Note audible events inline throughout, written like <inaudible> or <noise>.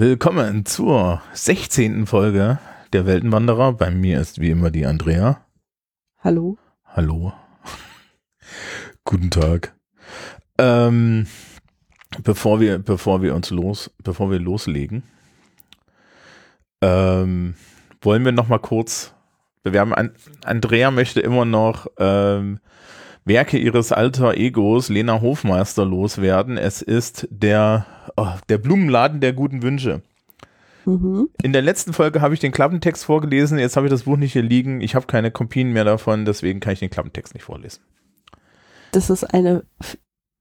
Willkommen zur 16. Folge der Weltenwanderer. Bei mir ist wie immer die Andrea. Hallo. Hallo. <laughs> Guten Tag. Ähm, bevor wir, bevor wir uns los, bevor wir loslegen, ähm, wollen wir noch mal kurz bewerben. An, Andrea möchte immer noch ähm, Werke ihres alter Egos Lena Hofmeister loswerden. Es ist der oh, der Blumenladen der guten Wünsche. Mhm. In der letzten Folge habe ich den Klappentext vorgelesen, jetzt habe ich das Buch nicht hier liegen. Ich habe keine Kopien mehr davon, deswegen kann ich den Klappentext nicht vorlesen. Das ist eine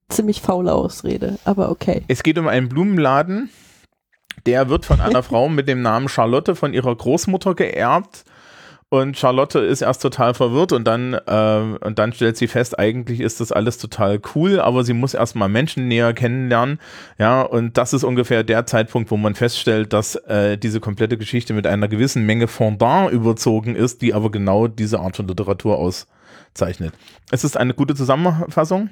ziemlich faule Ausrede, aber okay. Es geht um einen Blumenladen, der wird von einer <laughs> Frau mit dem Namen Charlotte von ihrer Großmutter geerbt und Charlotte ist erst total verwirrt und dann, äh, und dann stellt sie fest, eigentlich ist das alles total cool, aber sie muss erstmal Menschen näher kennenlernen. Ja, und das ist ungefähr der Zeitpunkt, wo man feststellt, dass äh, diese komplette Geschichte mit einer gewissen Menge Fondant überzogen ist, die aber genau diese Art von Literatur auszeichnet. Es ist eine gute Zusammenfassung.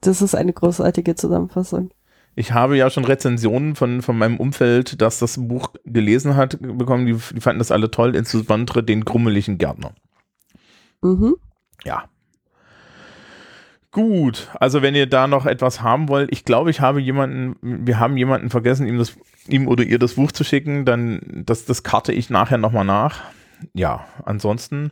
Das ist eine großartige Zusammenfassung. Ich habe ja schon Rezensionen von, von meinem Umfeld, das das Buch gelesen hat, bekommen. Die, die fanden das alle toll, insbesondere den grummeligen Gärtner. Mhm. Ja. Gut, also wenn ihr da noch etwas haben wollt, ich glaube, ich habe jemanden, wir haben jemanden vergessen, ihm, das, ihm oder ihr das Buch zu schicken, dann das, das karte ich nachher nochmal nach. Ja, ansonsten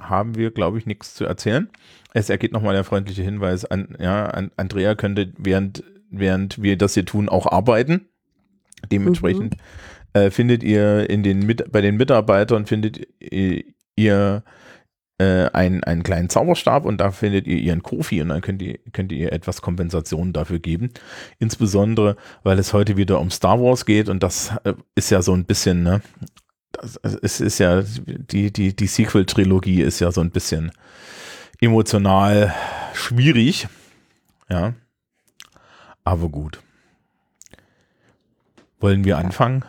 haben wir, glaube ich, nichts zu erzählen. Es ergeht nochmal der freundliche Hinweis an, ja, an Andrea könnte während während wir das hier tun, auch arbeiten. Dementsprechend mhm. äh, findet ihr in den mit, bei den Mitarbeitern findet ihr äh, einen, einen kleinen Zauberstab und da findet ihr ihren Kofi und dann könnt ihr, könnt ihr etwas Kompensation dafür geben. Insbesondere, weil es heute wieder um Star Wars geht und das äh, ist ja so ein bisschen, ne, das, es ist ja, die, die, die Sequel-Trilogie ist ja so ein bisschen emotional schwierig. Ja. Aber gut. Wollen wir anfangen?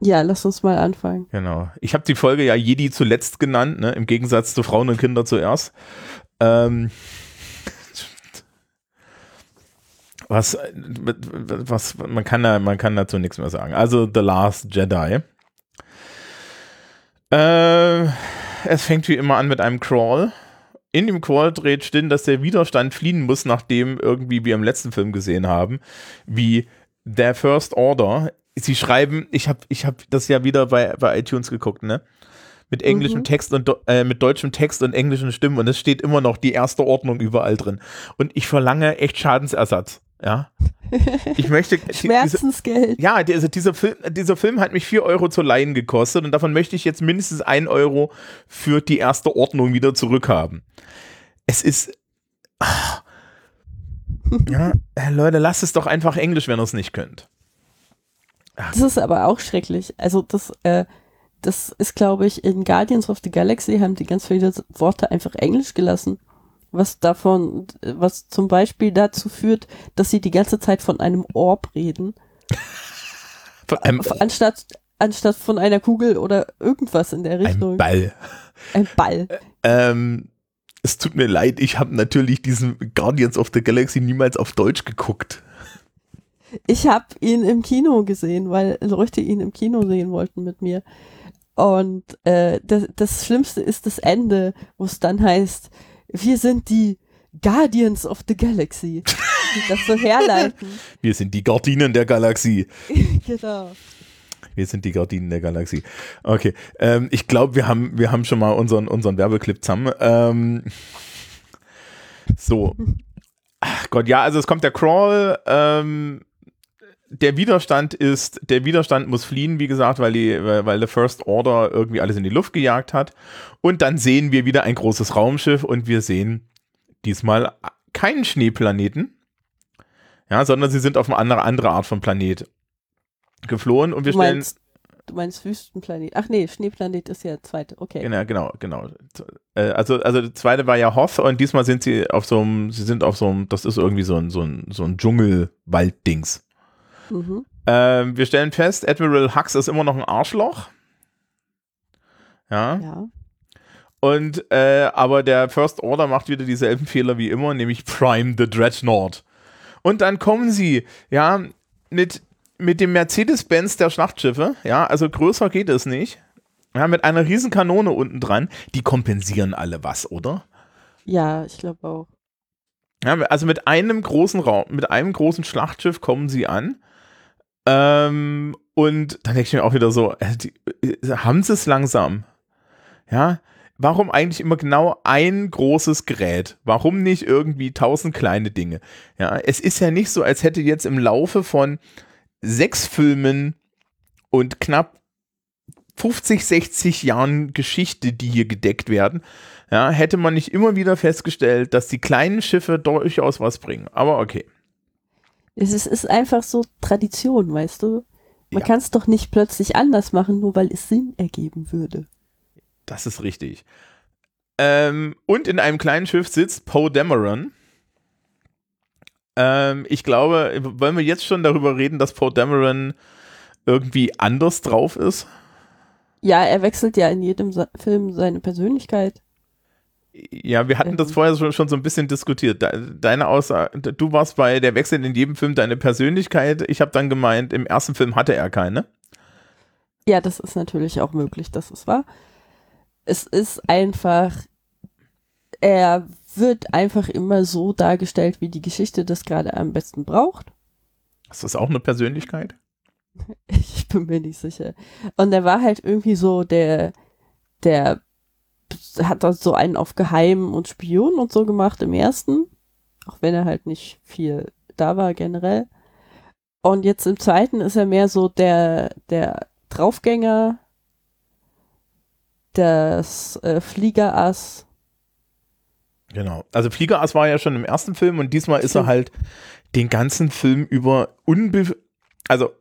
Ja, lass uns mal anfangen. Genau. Ich habe die Folge ja Jedi zuletzt genannt, ne? im Gegensatz zu Frauen und Kinder zuerst. Ähm, <laughs> was, was, man kann da, man kann dazu nichts mehr sagen. Also The Last Jedi. Äh, es fängt wie immer an mit einem Crawl in dem dreht stehen, dass der Widerstand fliehen muss, nachdem irgendwie wir im letzten Film gesehen haben, wie der First Order. Sie schreiben, ich habe ich hab das ja wieder bei, bei iTunes geguckt, ne? Mit englischem mhm. Text und äh, mit deutschem Text und englischen Stimmen und es steht immer noch die erste Ordnung überall drin. Und ich verlange echt Schadensersatz. Ja. Ich möchte. <laughs> Schmerzensgeld. Diese, ja, also dieser Film, dieser Film hat mich 4 Euro zu leihen gekostet und davon möchte ich jetzt mindestens 1 Euro für die erste Ordnung wieder zurückhaben. Es ist. Ach, <laughs> ja, äh, Leute, lasst es doch einfach Englisch, wenn ihr es nicht könnt. Ach. Das ist aber auch schrecklich. Also, das, äh, das ist, glaube ich, in Guardians of the Galaxy haben die ganz viele Worte einfach Englisch gelassen was davon, was zum Beispiel dazu führt, dass sie die ganze Zeit von einem Orb reden. <laughs> Von einem anstatt, anstatt von einer Kugel oder irgendwas in der Richtung. Ein Ball. Ein Ball. Ähm, es tut mir leid, ich habe natürlich diesen Guardians of the Galaxy niemals auf Deutsch geguckt. Ich habe ihn im Kino gesehen, weil Leute ihn im Kino sehen wollten mit mir. Und äh, das, das Schlimmste ist das Ende, wo es dann heißt, wir sind die Guardians of the Galaxy. Die das so herleiten. <laughs> Wir sind die Gardinen der Galaxie. <laughs> genau. Wir sind die Gardinen der Galaxie. Okay, ähm, ich glaube, wir haben, wir haben schon mal unseren, unseren Werbeclip zusammen. Ähm, so. Ach Gott, ja, also es kommt der Crawl. Ähm, der Widerstand ist, der Widerstand muss fliehen, wie gesagt, weil die, weil der First Order irgendwie alles in die Luft gejagt hat. Und dann sehen wir wieder ein großes Raumschiff und wir sehen diesmal keinen Schneeplaneten. Ja, sondern sie sind auf eine andere, andere Art von Planet geflohen und wir stellen. Du meinst Wüstenplanet. Ach nee, Schneeplanet ist ja der zweite. Okay. Genau, genau, genau. Äh, also, also der zweite war ja Hoth und diesmal sind sie auf so einem, sie sind auf so einem, das ist irgendwie so ein, so ein, so ein Dschungelwald-Dings. Mhm. Ähm, wir stellen fest, Admiral Hux ist immer noch ein Arschloch. Ja. Ja. Und äh, aber der First Order macht wieder dieselben Fehler wie immer, nämlich Prime the Dreadnought. Und dann kommen sie, ja, mit, mit dem Mercedes-Benz der Schlachtschiffe, ja, also größer geht es nicht. Ja, mit einer riesen Kanone unten dran. Die kompensieren alle was, oder? Ja, ich glaube auch. Ja, also mit einem großen Raum, mit einem großen Schlachtschiff kommen sie an. Ähm, und dann denke ich mir auch wieder so, äh, die, äh, haben sie es langsam? Ja, warum eigentlich immer genau ein großes Gerät? Warum nicht irgendwie tausend kleine Dinge? Ja, es ist ja nicht so, als hätte jetzt im Laufe von sechs Filmen und knapp 50, 60 Jahren Geschichte, die hier gedeckt werden, ja, hätte man nicht immer wieder festgestellt, dass die kleinen Schiffe durchaus was bringen. Aber okay. Es ist, ist einfach so Tradition, weißt du? Man ja. kann es doch nicht plötzlich anders machen, nur weil es Sinn ergeben würde. Das ist richtig. Ähm, und in einem kleinen Schiff sitzt Poe Dameron. Ähm, ich glaube, wollen wir jetzt schon darüber reden, dass Poe Dameron irgendwie anders drauf ist? Ja, er wechselt ja in jedem Film seine Persönlichkeit. Ja, wir hatten das ähm. vorher schon, schon so ein bisschen diskutiert. Deine Aussage, du warst bei der Wechsel in jedem Film deine Persönlichkeit. Ich habe dann gemeint, im ersten Film hatte er keine. Ja, das ist natürlich auch möglich, dass es war es ist einfach, er wird einfach immer so dargestellt, wie die Geschichte das gerade am besten braucht. Ist das auch eine Persönlichkeit? <laughs> Ich bin mir nicht sicher. Und er war halt irgendwie so der, der hat da so einen auf Geheim und Spion und so gemacht im ersten. Auch wenn er halt nicht viel da war generell. Und jetzt im zweiten ist er mehr so der, der Draufgänger, das äh, Fliegerass. Genau. Also Fliegerass war ja schon im ersten Film und diesmal ist er halt den ganzen Film über unbe... Also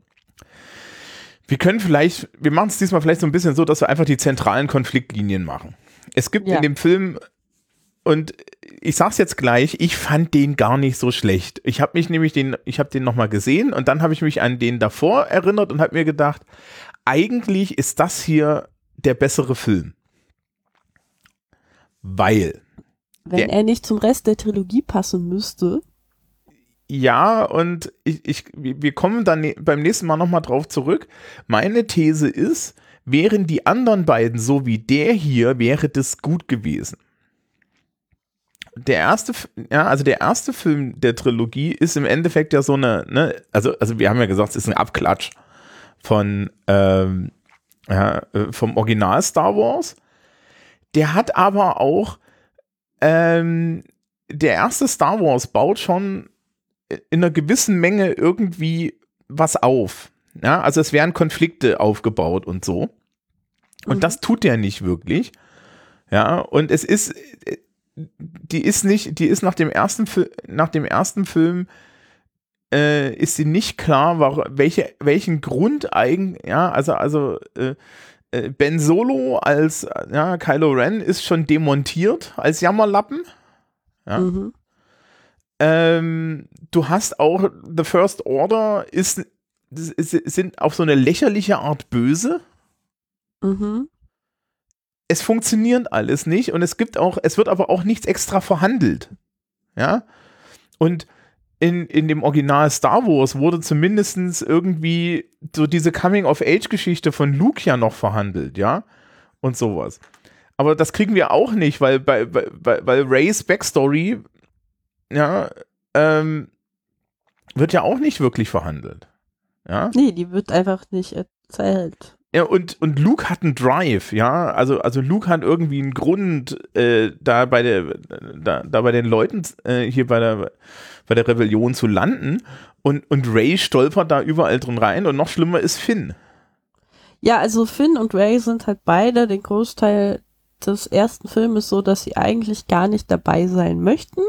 wir können vielleicht, wir machen es diesmal vielleicht so ein bisschen so, dass wir einfach die zentralen Konfliktlinien machen. Es gibt ja. in dem Film und ich sag's jetzt gleich, ich fand den gar nicht so schlecht. Ich habe mich nämlich den, ich habe den nochmal gesehen und dann habe ich mich an den davor erinnert und habe mir gedacht, eigentlich ist das hier der bessere Film. Weil. Wenn er nicht zum Rest der Trilogie passen müsste. Ja, und ich, ich, wir kommen dann ne, beim nächsten Mal nochmal drauf zurück. Meine These ist, wären die anderen beiden so wie der hier, wäre das gut gewesen. Der erste, ja, also der erste Film der Trilogie ist im Endeffekt ja so eine, ne, also, also wir haben ja gesagt, es ist ein Abklatsch von, ähm, ja, äh, vom Original Star Wars. Der hat aber auch, ähm, der erste Star Wars baut schon in einer gewissen Menge irgendwie was auf. Ja, also es werden Konflikte aufgebaut und so. Und mhm. das tut der nicht wirklich. Ja, und es ist, die ist nicht, die ist nach dem ersten, nach dem ersten Film äh, ist sie nicht klar, welche, welchen Grund eigentlich, ja, also, also äh, äh, Ben Solo als ja, Kylo Ren ist schon demontiert als Jammerlappen. Ja. Mhm. Ähm, du hast auch The First Order ist, sind auf so eine lächerliche Art böse. Mhm. Es funktioniert alles nicht und es gibt auch, es wird aber auch nichts extra verhandelt. Ja. Und in, in dem Original Star Wars wurde zumindest irgendwie so diese Coming-of-Age-Geschichte von Luke ja noch verhandelt, ja? Und sowas. Aber das kriegen wir auch nicht, weil, bei, bei, weil Rays Backstory, ja, ähm, wird ja auch nicht wirklich verhandelt. Ja? Nee, die wird einfach nicht erzählt. Ja, und, und Luke hat einen Drive, ja. Also, also Luke hat irgendwie einen Grund, äh, da bei der, da, da bei den Leuten äh, hier bei der, bei der Rebellion zu landen. Und, und Ray stolpert da überall drin rein und noch schlimmer ist Finn. Ja, also Finn und Ray sind halt beide den Großteil des ersten Filmes so, dass sie eigentlich gar nicht dabei sein möchten.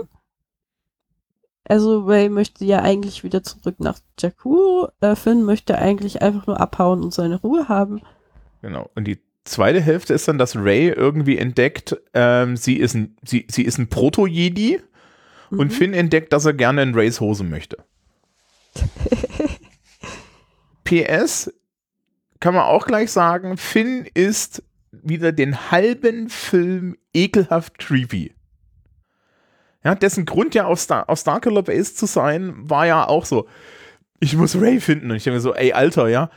Also Ray möchte ja eigentlich wieder zurück nach Jakku. Äh, Finn möchte eigentlich einfach nur abhauen und seine Ruhe haben. Genau. Und die zweite Hälfte ist dann, dass Ray irgendwie entdeckt, ähm, sie ist ein, sie, sie ist ein Proto-Jedi mhm. und Finn entdeckt, dass er gerne in Rays Hose möchte. <laughs> PS kann man auch gleich sagen, Finn ist wieder den halben Film ekelhaft creepy. Ja, dessen Grund ja auf, Star auf Starkiller Base zu sein, war ja auch so, ich muss Ray finden. Und ich denke mir so, ey, Alter, ja,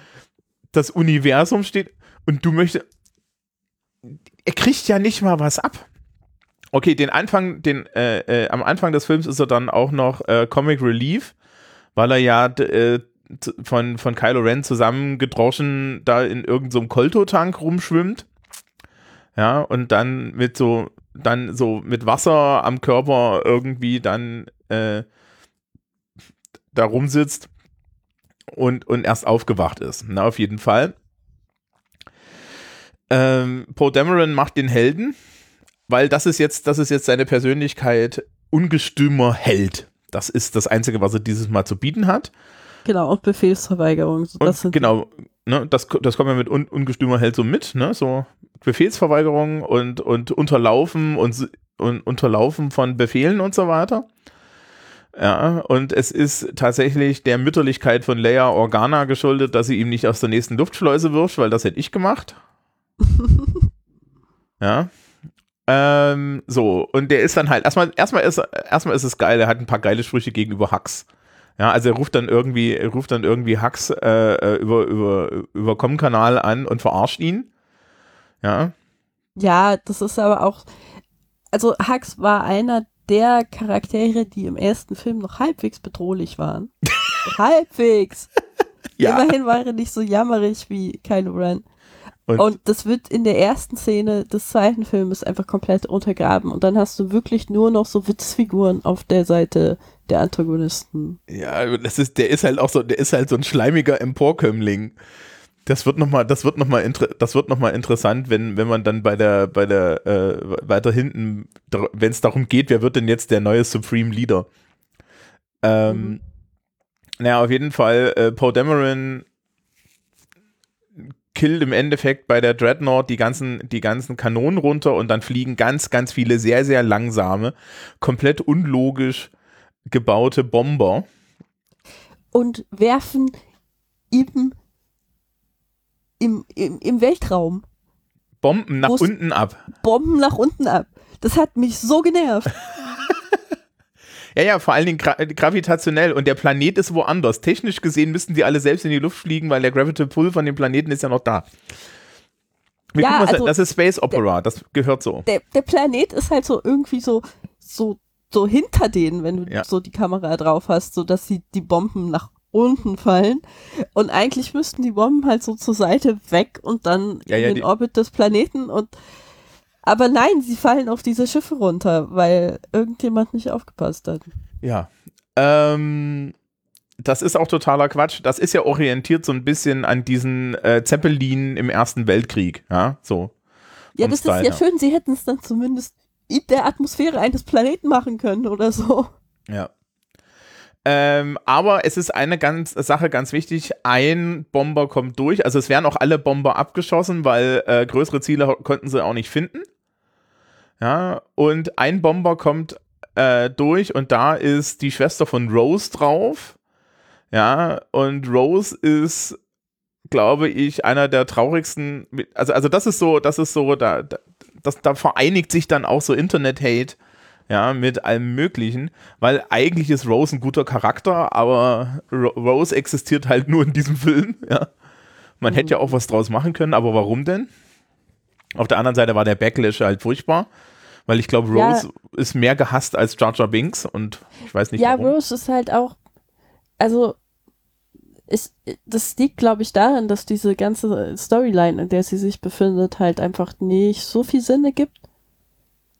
das Universum steht und du möchtest, er kriegt ja nicht mal was ab. Okay, den Anfang, den, äh, äh, am Anfang des Films ist er dann auch noch äh, Comic Relief, weil er ja äh, von, von Kylo Ren zusammengedroschen da in irgendeinem so Kolto-Tank rumschwimmt. Ja, und dann mit so, dann so mit Wasser am Körper irgendwie dann äh, da rumsitzt und, und erst aufgewacht ist. Na, auf jeden Fall. Ähm, Poe Dameron macht den Helden, weil das ist jetzt, das ist jetzt seine Persönlichkeit ungestümer Held. Das ist das Einzige, was er dieses Mal zu bieten hat. Genau, und Befehlsverweigerung. Und genau, ne, das, das kommt ja mit un, ungestümer Held so mit, ne? So Befehlsverweigerung und, und Unterlaufen und, und Unterlaufen von Befehlen und so weiter. Ja, und es ist tatsächlich der Mütterlichkeit von Leia Organa geschuldet, dass sie ihm nicht aus der nächsten Luftschleuse wirft, weil das hätte ich gemacht. <laughs> ja. Ähm, so, und der ist dann halt, erstmal, erstmal ist, erstmal ist es geil, er hat ein paar geile Sprüche gegenüber Hux. Ja, also er ruft dann irgendwie, er ruft dann irgendwie Hux äh, äh über, über, über Com-Kanal an und verarscht ihn. Ja. Ja, das ist aber auch, also Hux war einer der Charaktere, die im ersten Film noch halbwegs bedrohlich waren. <laughs> halbwegs. ja. Immerhin war er nicht so jammerig wie Kylo Ren. Und, und, das wird in der ersten Szene des zweiten Filmes einfach komplett untergraben. Und dann hast du wirklich nur noch so Witzfiguren auf der Seite der Antagonisten. Ja, das ist, der ist halt auch so, der ist halt so ein schleimiger Emporkömmling. Das wird nochmal, das wird nochmal, das wird noch mal interessant, wenn, wenn man dann bei der, bei der, äh, weiter hinten, wenn es darum geht, wer wird denn jetzt der neue Supreme Leader? Ähm, mhm. Naja, auf jeden Fall, äh, Poe Dameron killt im Endeffekt bei der Dreadnought die ganzen, die ganzen Kanonen runter und dann fliegen ganz, ganz viele sehr, sehr langsame, komplett unlogisch gebaute Bomber. Und werfen ihm im, im, im Weltraum. Bomben nach unten ab. Bomben nach unten ab. Das hat mich so genervt. <laughs> ja, ja, vor allen Dingen gra gravitationell. Und der Planet ist woanders. Technisch gesehen müssten die alle selbst in die Luft fliegen, weil der Gravity Pull von dem Planeten ist ja noch da. Ja, also, das ist Space Opera, der, das gehört so. Der, der Planet ist halt so irgendwie so, so, so hinter denen, wenn du ja. so die Kamera drauf hast, so dass sie die Bomben nach unten fallen. Und eigentlich müssten die Bomben halt so zur Seite weg und dann ja, in ja, den Orbit des Planeten und aber nein, sie fallen auf diese Schiffe runter, weil irgendjemand nicht aufgepasst hat. Ja. Ähm, das ist auch totaler Quatsch. Das ist ja orientiert so ein bisschen an diesen äh, Zeppelin im Ersten Weltkrieg. Ja, so. Ja, das Style. ist ja schön. Sie hätten es dann zumindest in der Atmosphäre eines Planeten machen können oder so. Ja. Ähm, aber es ist eine ganz, Sache ganz wichtig, ein Bomber kommt durch, also es werden auch alle Bomber abgeschossen, weil äh, größere Ziele konnten sie auch nicht finden. Ja, und ein Bomber kommt äh, durch und da ist die Schwester von Rose drauf. Ja, und Rose ist, glaube ich, einer der traurigsten, also, also das ist so, das ist so, da, das, da vereinigt sich dann auch so Internet-Hate ja, mit allem Möglichen, weil eigentlich ist Rose ein guter Charakter, aber Rose existiert halt nur in diesem Film, <laughs> ja. Man mhm. hätte ja auch was draus machen können, aber warum denn? Auf der anderen Seite war der Backlash halt furchtbar, weil ich glaube, Rose ja. ist mehr gehasst als Jar Jar Binks und ich weiß nicht ja, warum. Ja, Rose ist halt auch, also ist, das liegt, glaube ich, daran, dass diese ganze Storyline, in der sie sich befindet, halt einfach nicht so viel Sinn ergibt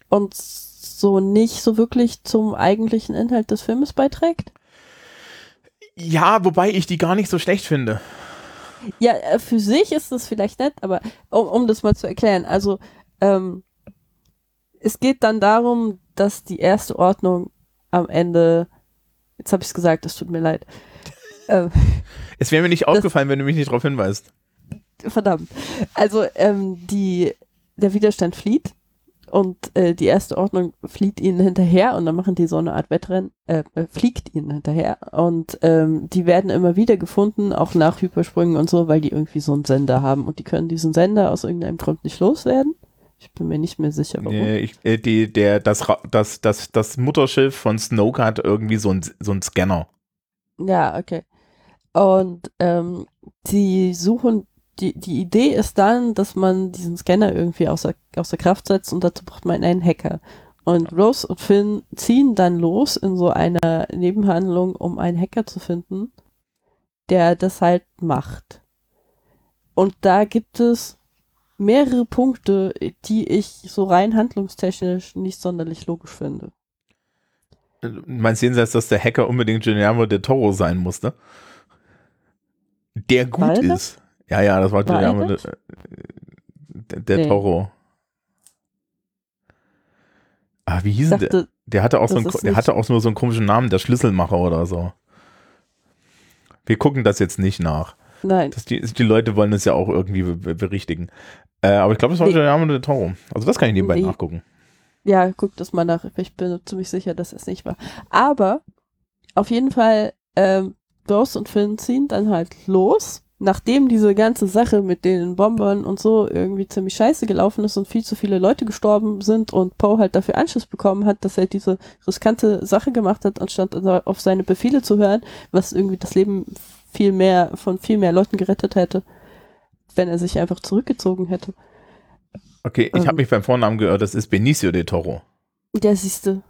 und so nicht so wirklich zum eigentlichen Inhalt des Filmes beiträgt. Ja, wobei ich die gar nicht so schlecht finde. Ja, äh, für sich ist das vielleicht nett, aber um, um das mal zu erklären, also ähm, es geht dann darum, dass die erste Ordnung am Ende Jetzt habe ich es gesagt, es tut mir leid. Ähm, <laughs> es wäre mir nicht aufgefallen, wenn du mich nicht darauf hinweist. Verdammt. Also ähm, die, der Widerstand flieht und äh, die erste Ordnung flieht ihnen hinterher und dann machen die so eine Art Wettrennen, äh, äh, fliegt ihnen hinterher und ähm, die werden immer wieder gefunden, auch nach Hypersprüngen und so, weil die irgendwie so einen Sender haben und die können diesen Sender aus irgendeinem Grund nicht loswerden. Ich bin mir nicht mehr sicher, warum. Nee, ich, äh, die, der, das, das, das, das Mutterschiff von Snoke hat irgendwie so einen so einen Scanner. Ja, okay. Und ähm, die suchen die, die Idee ist dann, dass man diesen Scanner irgendwie außer, außer Kraft setzt und dazu braucht man einen Hacker. Und Rose und Finn ziehen dann los in so einer Nebenhandlung, um einen Hacker zu finden, der das halt macht. Und da gibt es mehrere Punkte, die ich so rein handlungstechnisch nicht sonderlich logisch finde. Meinst du jenseits, dass der Hacker unbedingt Guillermo de Toro sein musste? Der gut Weil ist. Ja, ja, das war, der, der, der nee. Toro. Ah, wie hieß dachte, der? Der hatte auch so einen, der hatte auch nur so einen komischen Namen, der Schlüsselmacher oder so. Wir gucken das jetzt nicht nach. Nein. Das die, die Leute wollen es ja auch irgendwie berichtigen. Äh, aber ich glaube, das war nee. Giuliano der Toro. Also das kann ich nebenbei nee. nachgucken. Ja, guck das mal nach. Ich bin ziemlich sicher, dass es nicht war. Aber auf jeden Fall, ähm, Rose und Finn ziehen dann halt los nachdem diese ganze Sache mit den Bombern und so irgendwie ziemlich scheiße gelaufen ist und viel zu viele Leute gestorben sind und Poe halt dafür Anschluss bekommen hat, dass er diese riskante Sache gemacht hat, anstatt auf seine Befehle zu hören, was irgendwie das Leben viel mehr von viel mehr Leuten gerettet hätte, wenn er sich einfach zurückgezogen hätte. Okay, ich ähm, habe mich beim Vornamen gehört, das ist Benicio de Toro. Der siehste.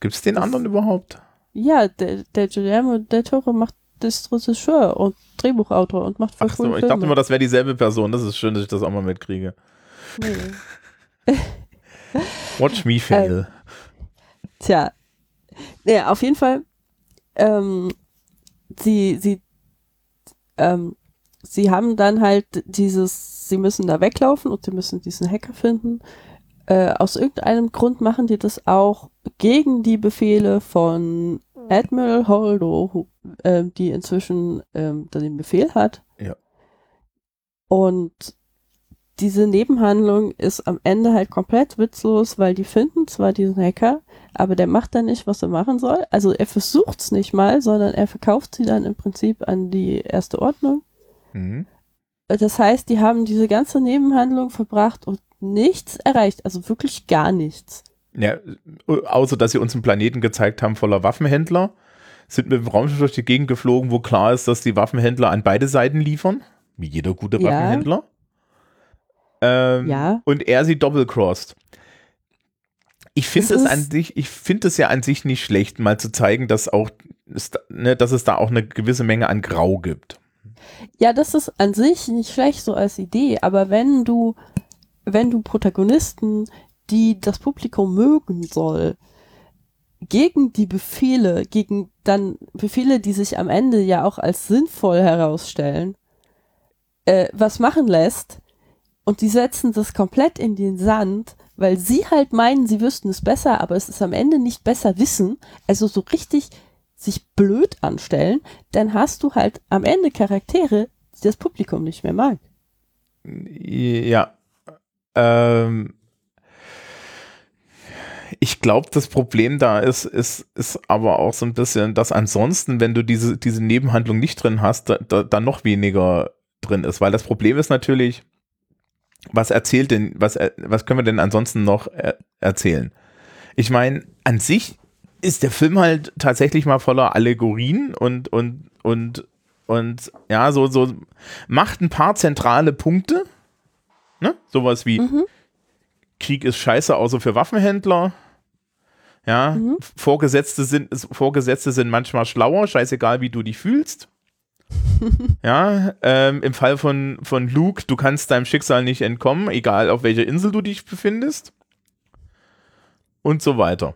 Gibt es den das, anderen überhaupt? Ja, der, der Guillermo del Toro macht ist Regisseur und Drehbuchautor und macht voll Ach so, ich Filme. dachte immer, das wäre dieselbe Person. Das ist schön, dass ich das auch mal mitkriege. Nee. Watch me fail. Ähm, tja. Ja, auf jeden Fall. Ähm, sie, sie, ähm, sie haben dann halt dieses, sie müssen da weglaufen und sie müssen diesen Hacker finden. Äh, aus irgendeinem Grund machen die das auch gegen die Befehle von Admiral Holdo, äh, die inzwischen ähm, den Befehl hat. Ja. Und diese Nebenhandlung ist am Ende halt komplett witzlos, weil die finden zwar diesen Hacker, aber der macht dann nicht, was er machen soll. Also er versucht es nicht mal, sondern er verkauft sie dann im Prinzip an die erste Ordnung. Mhm. Das heißt, die haben diese ganze Nebenhandlung verbracht und nichts erreicht, also wirklich gar nichts. Ja, außer dass sie uns einen Planeten gezeigt haben voller Waffenhändler, sind mit dem Raumschiff durch die Gegend geflogen, wo klar ist, dass die Waffenhändler an beide Seiten liefern, wie jeder gute ja. Waffenhändler. Ähm, ja. Und er sie doppelcrossed. Ich finde es an sich, ich finde es ja an sich nicht schlecht, mal zu zeigen, dass auch, ne, dass es da auch eine gewisse Menge an Grau gibt. Ja, das ist an sich nicht schlecht so als Idee, aber wenn du, wenn du Protagonisten die das Publikum mögen soll, gegen die Befehle, gegen dann Befehle, die sich am Ende ja auch als sinnvoll herausstellen, äh, was machen lässt und die setzen das komplett in den Sand, weil sie halt meinen, sie wüssten es besser, aber es ist am Ende nicht besser wissen, also so richtig sich blöd anstellen, dann hast du halt am Ende Charaktere, die das Publikum nicht mehr mag. Ja. Ähm, ich glaube, das Problem da ist, ist, ist aber auch so ein bisschen, dass ansonsten, wenn du diese, diese Nebenhandlung nicht drin hast, da, da, da noch weniger drin ist. Weil das Problem ist natürlich, was erzählt denn, was, was können wir denn ansonsten noch er, erzählen? Ich meine, an sich ist der Film halt tatsächlich mal voller Allegorien und, und, und, und ja, so, so macht ein paar zentrale Punkte. Ne? Sowas wie mhm. Krieg ist scheiße, außer für Waffenhändler. Ja, mhm. Vorgesetzte, sind, Vorgesetzte sind manchmal schlauer, scheißegal, wie du dich fühlst. <laughs> ja, ähm, im Fall von, von Luke, du kannst deinem Schicksal nicht entkommen, egal auf welcher Insel du dich befindest. Und so weiter.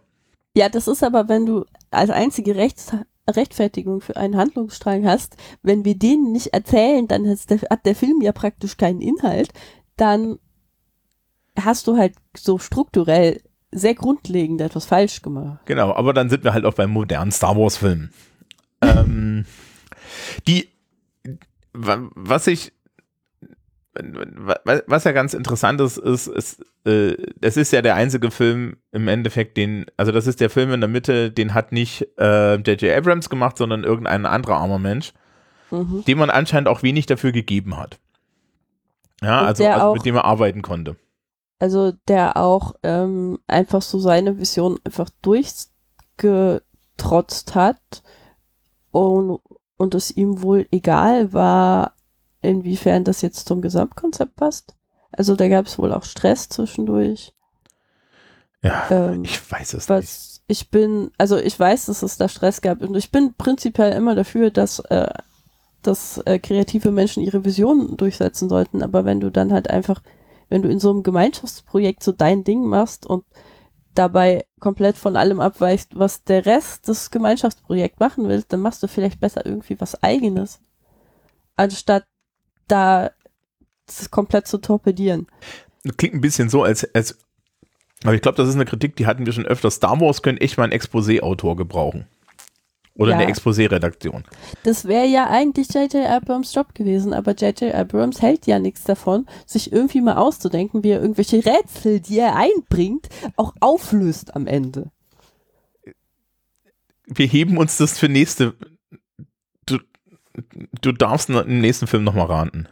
Ja, das ist aber, wenn du als einzige Rechts Rechtfertigung für einen Handlungsstrang hast, wenn wir den nicht erzählen, dann der, hat der Film ja praktisch keinen Inhalt, dann hast du halt so strukturell sehr grundlegend etwas falsch gemacht. Genau, aber dann sind wir halt auch beim modernen Star Wars Film. ähm, die, was ich, was ja ganz interessant ist, ist, ist äh, es ist ja der einzige Film im Endeffekt, den, also das ist der Film in der Mitte, den hat nicht J.J. Äh, Abrams gemacht, sondern irgendein anderer armer Mensch, mhm. dem man anscheinend auch wenig dafür gegeben hat. Ja, also, also mit dem er arbeiten konnte. Also der auch ähm, einfach so seine Vision einfach durchgetrotzt hat und, und es ihm wohl egal war, inwiefern das jetzt zum Gesamtkonzept passt. Also da gab es wohl auch Stress zwischendurch. Ja, ähm, ich weiß es nicht. Ich bin, also ich weiß, dass es da Stress gab und ich bin prinzipiell immer dafür, dass, äh, dass äh, kreative Menschen ihre Visionen durchsetzen sollten. Aber wenn du dann halt einfach, wenn du in so einem Gemeinschaftsprojekt so dein Ding machst und dabei komplett von allem abweichst, was der Rest des Gemeinschaftsprojekts machen will, dann machst du vielleicht besser irgendwie was eigenes. Anstatt da komplett zu torpedieren. Klingt ein bisschen so, als, als aber ich glaube, das ist eine Kritik, die hatten wir schon öfter. Star Wars könnte echt mal einen Exposé-Autor gebrauchen. Oder ja. eine Exposé-Redaktion. Das wäre ja eigentlich J.J. Abrams Job gewesen, aber J.J. Abrams hält ja nichts davon, sich irgendwie mal auszudenken, wie er irgendwelche Rätsel, die er einbringt, auch auflöst am Ende. Wir heben uns das für nächste. Du, du darfst im nächsten Film nochmal raten.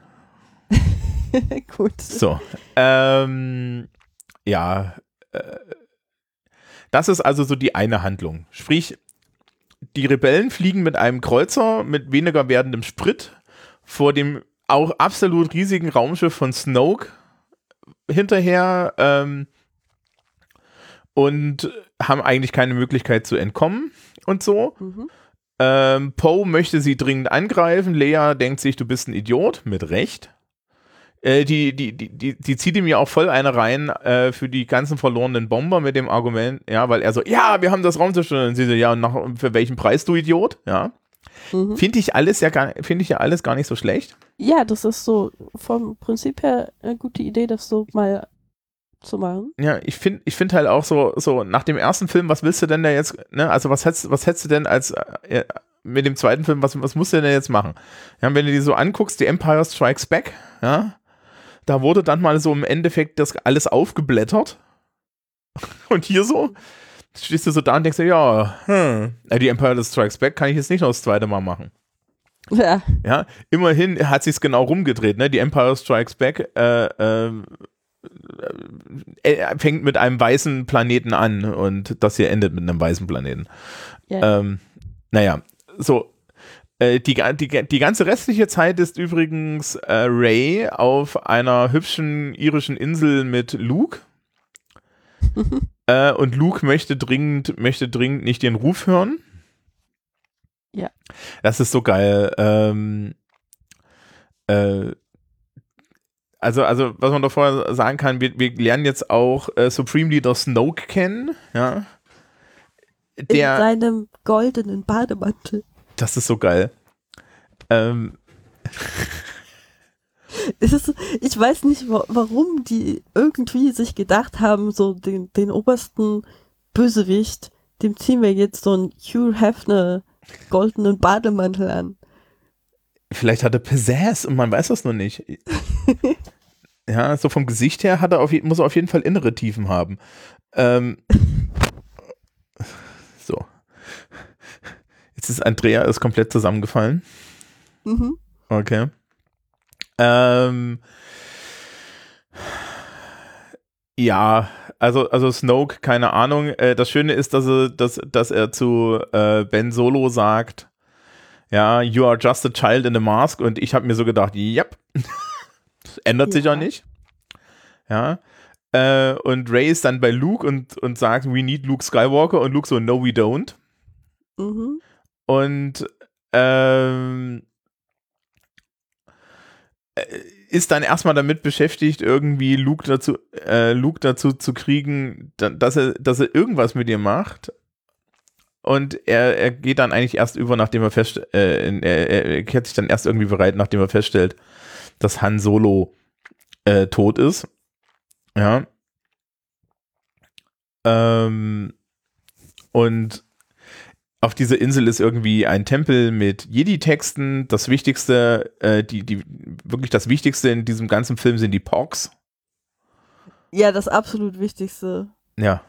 <laughs> Gut. So. Ähm, ja. Äh, das ist also so die eine Handlung. Sprich, die Rebellen fliegen mit einem Kreuzer mit weniger werdendem Sprit vor dem auch absolut riesigen Raumschiff von Snoke hinterher ähm, und haben eigentlich keine Möglichkeit zu entkommen und so. Mhm. Ähm, Poe möchte sie dringend angreifen. Leia denkt sich, du bist ein Idiot, mit Recht. Äh, die, die, die, die, die zieht ihm ja auch voll eine rein äh, für die ganzen verlorenen Bomber mit dem Argument, ja, weil er so, ja, wir haben das Raumschiff und sie so, ja, und nach, für welchen Preis, du Idiot, ja. Mhm. Finde ich alles ja gar, finde ich ja alles gar nicht so schlecht. Ja, das ist so vom Prinzip her eine gute Idee, das so mal zu machen. Ja, ich finde ich finde halt auch so, so nach dem ersten Film, was willst du denn da jetzt, ne, also was hättest, was hättest du denn als, äh, mit dem zweiten Film, was, was musst du denn jetzt machen? Ja, wenn du dir so anguckst, die Empire Strikes Back, ja, da wurde dann mal so im Endeffekt das alles aufgeblättert. <laughs> Und hier so, stehst du so da und denkst dir, ja, hm, die Empire Strikes Back kann ich jetzt nicht noch das zweite Mal machen. Ja. Ja, immerhin hat sich's genau rumgedreht, ne? Die Empire Strikes Back äh, äh, äh, fängt mit einem weißen Planeten an und das hier endet mit einem weißen Planeten. Ja. Ähm, naja, so, äh, die, die, die ganze restliche Zeit ist übrigens äh, Ray auf einer hübschen irischen Insel mit Luke. <laughs> äh, und Luke möchte dringend, möchte dringend nicht den Ruf hören. Ja. Das ist so geil. Ähm, äh, also, also, was man da vorher sagen kann, wir, wir lernen jetzt auch äh, Supreme Leader Snoke kennen, ja. Der, In seinem goldenen Bademantel. Das ist so geil. Ähm. <laughs> Ist, ich weiß nicht, warum die irgendwie sich gedacht haben, so den, den obersten Bösewicht, dem ziehen wir jetzt so einen Hugh Hefner goldenen Bademantel an. Vielleicht hat er Pizzazz und man weiß das noch nicht. <laughs> ja, so vom Gesicht her hat er auf, muss er auf jeden Fall innere Tiefen haben. Ähm, <laughs> Jetzt ist Andrea ist komplett zusammengefallen. Mhm. Okay. Ähm, ja, also, also Snoke, keine Ahnung. Äh, das Schöne ist, dass er, dass, dass er zu äh, Ben Solo sagt, ja, you are just a child in a mask. Und ich habe mir so gedacht, yep. das <laughs> ändert ja. sich auch nicht. Ja. Äh, und Ray ist dann bei Luke und, und sagt, we need Luke Skywalker. Und Luke so, no, we don't. Mhm. Und ähm, äh, ist dann erstmal damit beschäftigt, irgendwie Luke dazu, äh, Luke dazu zu kriegen, dass er, dass er irgendwas mit ihr macht. Und er, er geht dann eigentlich erst über, nachdem er fest, äh, er, er kehrt sich dann erst irgendwie bereit, nachdem er feststellt, dass Han Solo äh, tot ist. Ja. Ähm, und auf dieser Insel ist irgendwie ein Tempel mit Jedi-Texten. Das Wichtigste, äh, die, die, wirklich das Wichtigste in diesem ganzen Film sind die Porks. Ja, das absolut Wichtigste. Ja.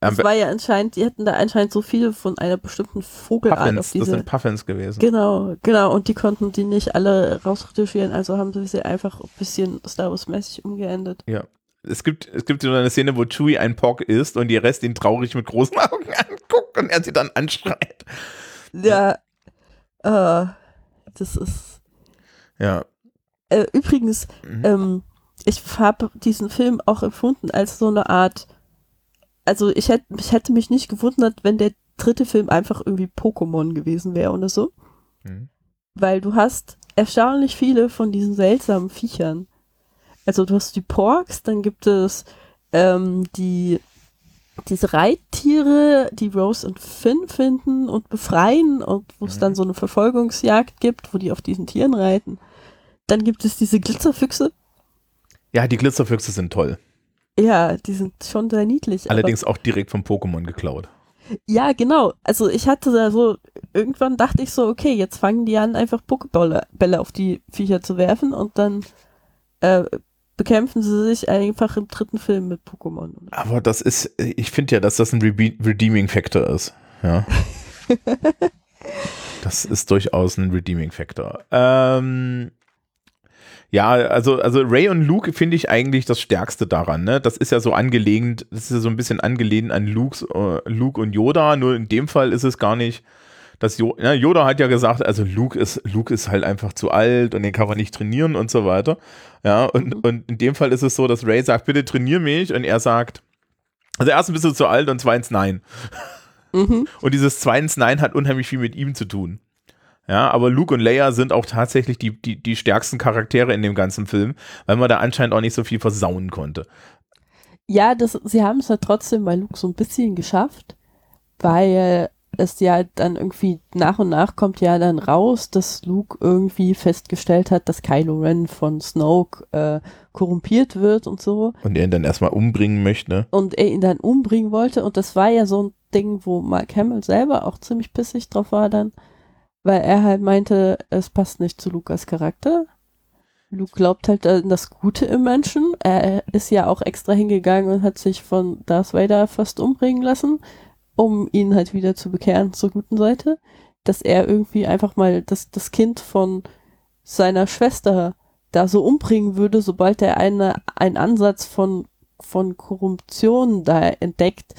Das war ja anscheinend, die hätten da anscheinend so viele von einer bestimmten Vogelart Puffins, auf diese. das sind Puffins gewesen. Genau, genau. Und die konnten die nicht alle rausretuschieren, also haben sie sie einfach ein bisschen Star Wars-mäßig umgeendet. Ja. Es gibt, es gibt so eine Szene, wo Chewie ein Pork isst und die Rest ihn traurig mit großen Augen <laughs> anguckt und er sie dann anschreit. Ja, äh, das ist. Ja. Äh, übrigens, Mhm. ähm, ich habe diesen Film auch empfunden als so eine Art. Also ich hätte, ich hätte mich nicht gewundert, wenn der dritte Film einfach irgendwie Pokémon gewesen wäre oder so. Mhm. Weil du hast erstaunlich viele von diesen seltsamen Viechern. Also du hast die Porks, dann gibt es ähm, die diese Reittiere, die Rose und Finn finden und befreien und wo es Mhm. dann so eine Verfolgungsjagd gibt, wo die auf diesen Tieren reiten. Dann gibt es diese Glitzerfüchse. Ja, die Glitzerfüchse sind toll. Ja, die sind schon sehr niedlich. Allerdings auch direkt vom Pokémon geklaut. Ja, genau. Also ich hatte da so, irgendwann dachte ich so, okay, jetzt fangen die an, einfach Pokébälle Bälle auf die Viecher zu werfen und dann äh, bekämpfen sie sich einfach im dritten Film mit Pokémon. Aber das ist, ich finde ja, dass das ein Rebe Redeeming Factor ist. Ja. <laughs> das ist durchaus ein Redeeming Factor. Ähm, ja, also, also Ray und Luke finde ich eigentlich das Stärkste daran. Ne? Das ist ja so angelehnt, das ist ja so ein bisschen angelehnt an Luke's, äh, Luke und Yoda, nur in dem Fall ist es gar nicht. Das jo ja, Yoda hat ja gesagt, also Luke ist, Luke ist halt einfach zu alt und den kann man nicht trainieren und so weiter. Ja, und, Mhm. und in dem Fall ist es so, dass Ray sagt, bitte trainier mich und er sagt, also erstens bist du zu alt und zweitens nein. <laughs> Mhm. Und dieses zweitens nein hat unheimlich viel mit ihm zu tun. Ja, aber Luke und Leia sind auch tatsächlich die, die, die stärksten Charaktere in dem ganzen Film, weil man da anscheinend auch nicht so viel versauen konnte. Ja, das, sie haben es ja trotzdem bei Luke so ein bisschen geschafft, weil es ja dann irgendwie nach und nach kommt ja dann raus, dass Luke irgendwie festgestellt hat, dass Kylo Ren von Snoke äh, korrumpiert wird und so. Und er ihn dann erstmal umbringen möchte. und er ihn dann umbringen wollte. Und das war ja so ein Ding, wo Mark Hamill selber auch ziemlich pissig drauf war dann, weil er halt meinte, es passt nicht zu Lukas Charakter. Luke glaubt halt an das Gute im Menschen. Er ist ja auch extra hingegangen und hat sich von Darth Vader fast umbringen lassen, um ihn halt wieder zu bekehren zur guten Seite. Dass er irgendwie einfach mal das, das Kind von seiner Schwester da so umbringen würde, sobald er eine, einen Ansatz von, von Korruption da entdeckt,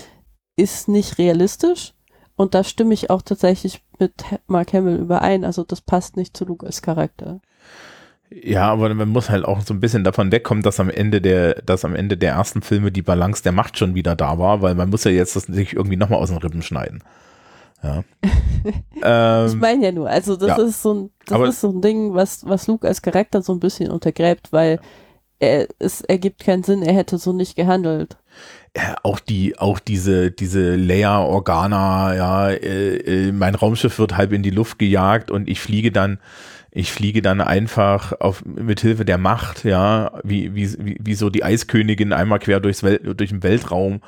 ist nicht realistisch. Und da stimme ich auch tatsächlich mit Mark Hamill überein. Also das passt nicht zu Lukas Charakter. Ja, aber man muss halt auch so ein bisschen davon wegkommen, dass am Ende der, dass am Ende der ersten Filme die Balance der Macht schon wieder da war, weil man muss ja jetzt das sich irgendwie nochmal aus den Rippen schneiden. Ja. <laughs> Ich ähm, meine ja nur, also das ja. ist so ein, das Aber- ist so ein Ding, was, was Luke als Charakter so ein bisschen untergräbt, weil er, es ergibt keinen Sinn, er hätte so nicht gehandelt. ja, auch die, auch diese, diese Leia Organa, ja, äh, äh, mein Raumschiff wird halb in die Luft gejagt und ich fliege dann, ich fliege dann einfach auf, mit Hilfe der Macht, ja, wie, wie, wie, wie so die Eiskönigin einmal quer durchs Wel durch den Weltraum.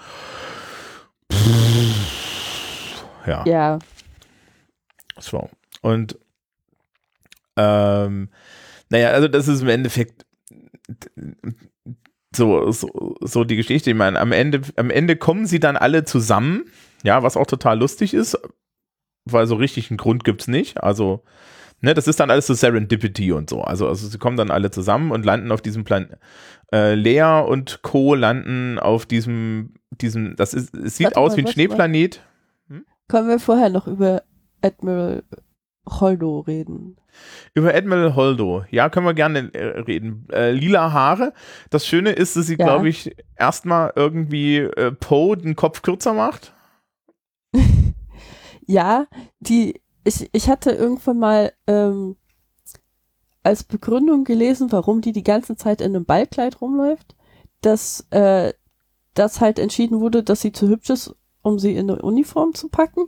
Ja. Ja, So. Und ähm, naja, also das ist im Endeffekt so, so, so die Geschichte. Ich meine, am Ende, am Ende kommen sie dann alle zusammen, ja, was auch total lustig ist, weil so richtig einen Grund gibt es nicht. Also, ne, das ist dann alles so Serendipity und so. Also, also sie kommen dann alle zusammen und landen auf diesem Plan. Äh, Lea und Co. landen auf diesem, diesem, das ist, es sieht Warte aus mal, wie ein. Schneeplanet. können wir vorher noch über Admiral Holdo reden. Über Admiral Holdo. Ja, können wir gerne äh, reden. Äh, lila Haare. Das Schöne ist, dass sie, Ja. glaube ich, erstmal irgendwie äh, Poe den Kopf kürzer macht. <laughs> Ja, die, ich, ich hatte irgendwann mal ähm, als Begründung gelesen, warum die die ganze Zeit in einem Ballkleid rumläuft, dass äh, das halt entschieden wurde, dass sie zu hübsch ist, um sie in eine Uniform zu packen.